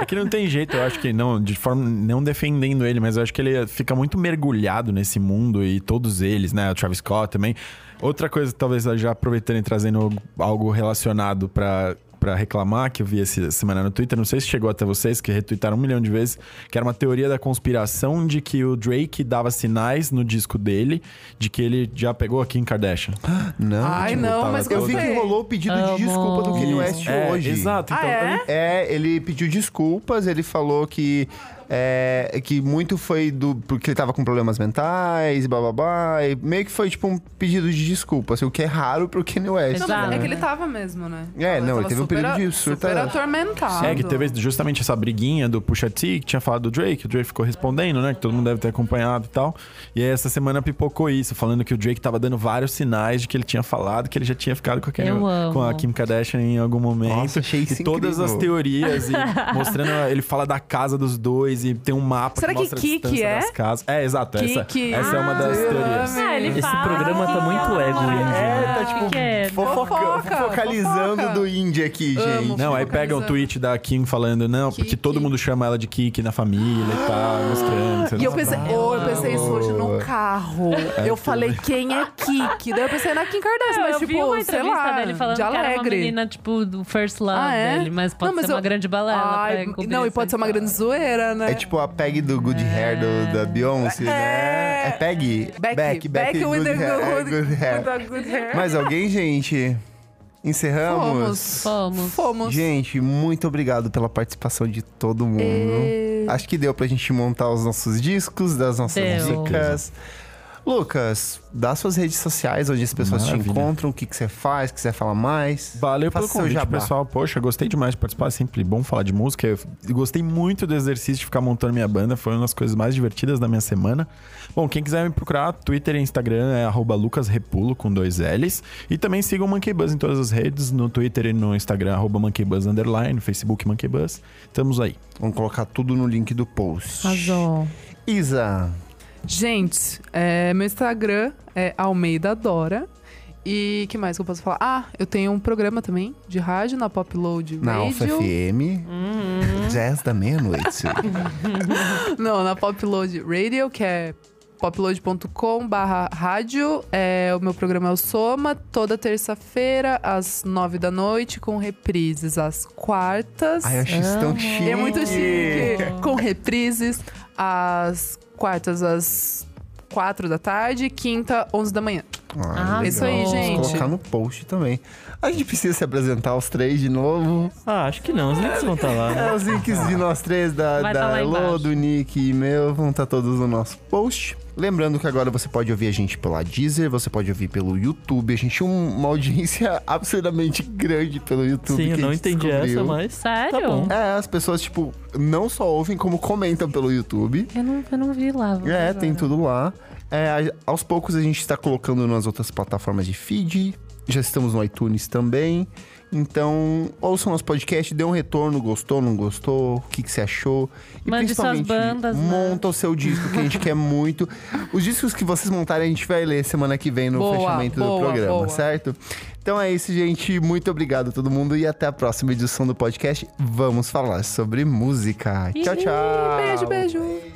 É que não tem jeito, eu acho que não, de forma não defendendo ele, mas eu acho que ele fica muito mergulhado nesse mundo e todos eles, né? O Travis Scott também. Outra coisa, talvez já aproveitando e trazendo algo relacionado pra para reclamar, que eu vi essa semana no Twitter, não sei se chegou até vocês, que retweetaram um milhão de vezes, que era uma teoria da conspiração de que o Drake dava sinais no disco dele de que ele já pegou a Kim Kardashian. <gasps> Não, Ai, tipo, não, mas Eu vi que rolou o pedido Amo. de desculpa do Kanye West É, hoje. Exato. Ah, Então, é? É, ele pediu desculpas, ele falou que. É, que muito foi do. Porque ele tava com problemas mentais e blá blá blá. E meio que foi tipo um pedido de desculpa, assim, o que é raro pro Kanye West. Não, Exato. mas é que ele tava mesmo, né? É, não, ele teve um período de surta- Super atormentado. É, que teve justamente essa briguinha do Pusha T, que tinha falado do Drake, o Drake ficou respondendo, né? Que todo mundo deve ter acompanhado e tal. E aí essa semana pipocou isso, falando que o Drake tava dando vários sinais de que ele tinha falado que ele já tinha ficado com a, Kanye- com a Kim Kardashian em algum momento. Nossa, achei isso E todas incrível. as teorias, e <laughs> mostrando. Ele fala da casa dos dois dois e tem um mapa Será que que mostra Kiki a distância é? das casas. É, exato. Essa, Kiki. essa é uma das Ah, teorias. Ah, ele Esse fala programa tá muito ego, Ah, Indy. É, tá que tipo que é? fofoca- Fofoca, focalizando fofoca. do indie aqui, Amo. gente. Não, aí pega um tweet da Kim falando, não, porque Kiki. todo mundo chama ela de Kiki na família e tal, mostrando. sei E eu pensei, oh, eu pensei isso hoje no carro. eu falei, quem é Kiki? Daí eu pensei na Kim Kardashian, Não, mas tipo, uma sei lá, dele falando de que era uma alegre. menina, tipo, do first love Ah, é? dele. Mas pode Não, mas ser uma grande balela Ai, não, e pode ser uma grande zoeira, né? É tipo a Peg do Good Hair do- da Beyoncé, né? É Peg? Beck, Beck, with the Hair, é, good, good hair. with good hair. Mais alguém, gente? Encerramos? Fomos. Fomos. Fomos. Gente, muito obrigado pela participação de todo mundo. E- Acho que deu pra gente montar os nossos discos, das nossas Deu. dicas. Lucas, dá suas redes sociais onde as pessoas te Maravilha. encontram, o que, que você faz, quiser falar mais. Valeu pelo Faça convite, pessoal. Poxa, gostei demais de participar. É sempre bom falar de música. Eu gostei muito do exercício de ficar montando minha banda. Foi uma das coisas mais divertidas da minha semana. Bom, quem quiser me procurar, Twitter e Instagram é arroba lucasrepulo com dois L's. E também sigam o Monkey Buzz em todas as redes, no Twitter e no Instagram, arroba Monkey Buzz underline, no Facebook Monkey Buzz. Estamos aí. Vamos colocar tudo no link do post. Arrasou. Isa, Gente, é, meu Instagram é Almeida Dora. E que mais que eu posso falar? Ah, eu tenho um programa também de rádio na Popload na Radio. Alfa FM, 10 da meia-noite. <laughs> Não, na Popload Radio, que é popload.com barra rádio. É, o meu programa é o Soma, toda terça-feira, às nove da noite, com reprises às quartas. Ai, eu acho isso tão chique. É muito chique. Com reprises às quartas às quatro da tarde, quinta, onze da manhã. Ah, Ah, isso aí, gente. Vou colocar no post também. A gente precisa se apresentar os três de novo. Ah, acho que não. Os links vão estar lá. né? É, os links de nós três, da, Vai tá da lá Elo, embaixo. do Nick e meu, vão estar todos no nosso post. Lembrando que agora você pode ouvir a gente pela Deezer, você pode ouvir pelo YouTube. A gente tem uma audiência <laughs> absurdamente grande pelo YouTube. Sim, eu não entendi descobriu. essa, mas. Sério? Tá bom. É, as pessoas, tipo, não só ouvem, como comentam pelo YouTube. Eu não, eu não vi lá. É, ver tem agora. tudo lá. É, aos poucos a gente está colocando nas outras plataformas de feed. Já estamos no iTunes também. Então, ouça o nosso podcast, dê um retorno, gostou, não gostou, o que, que você achou. E Mande suas principalmente, bandas, né? monta o seu disco, que a gente quer muito. Os discos que vocês montarem, a gente vai ler semana que vem no Boa, fechamento boa, do programa, boa. certo? Então é isso, gente. Muito obrigado a todo mundo e até a próxima edição do podcast. Vamos falar sobre música. Tchau, tchau. Beijo, beijo.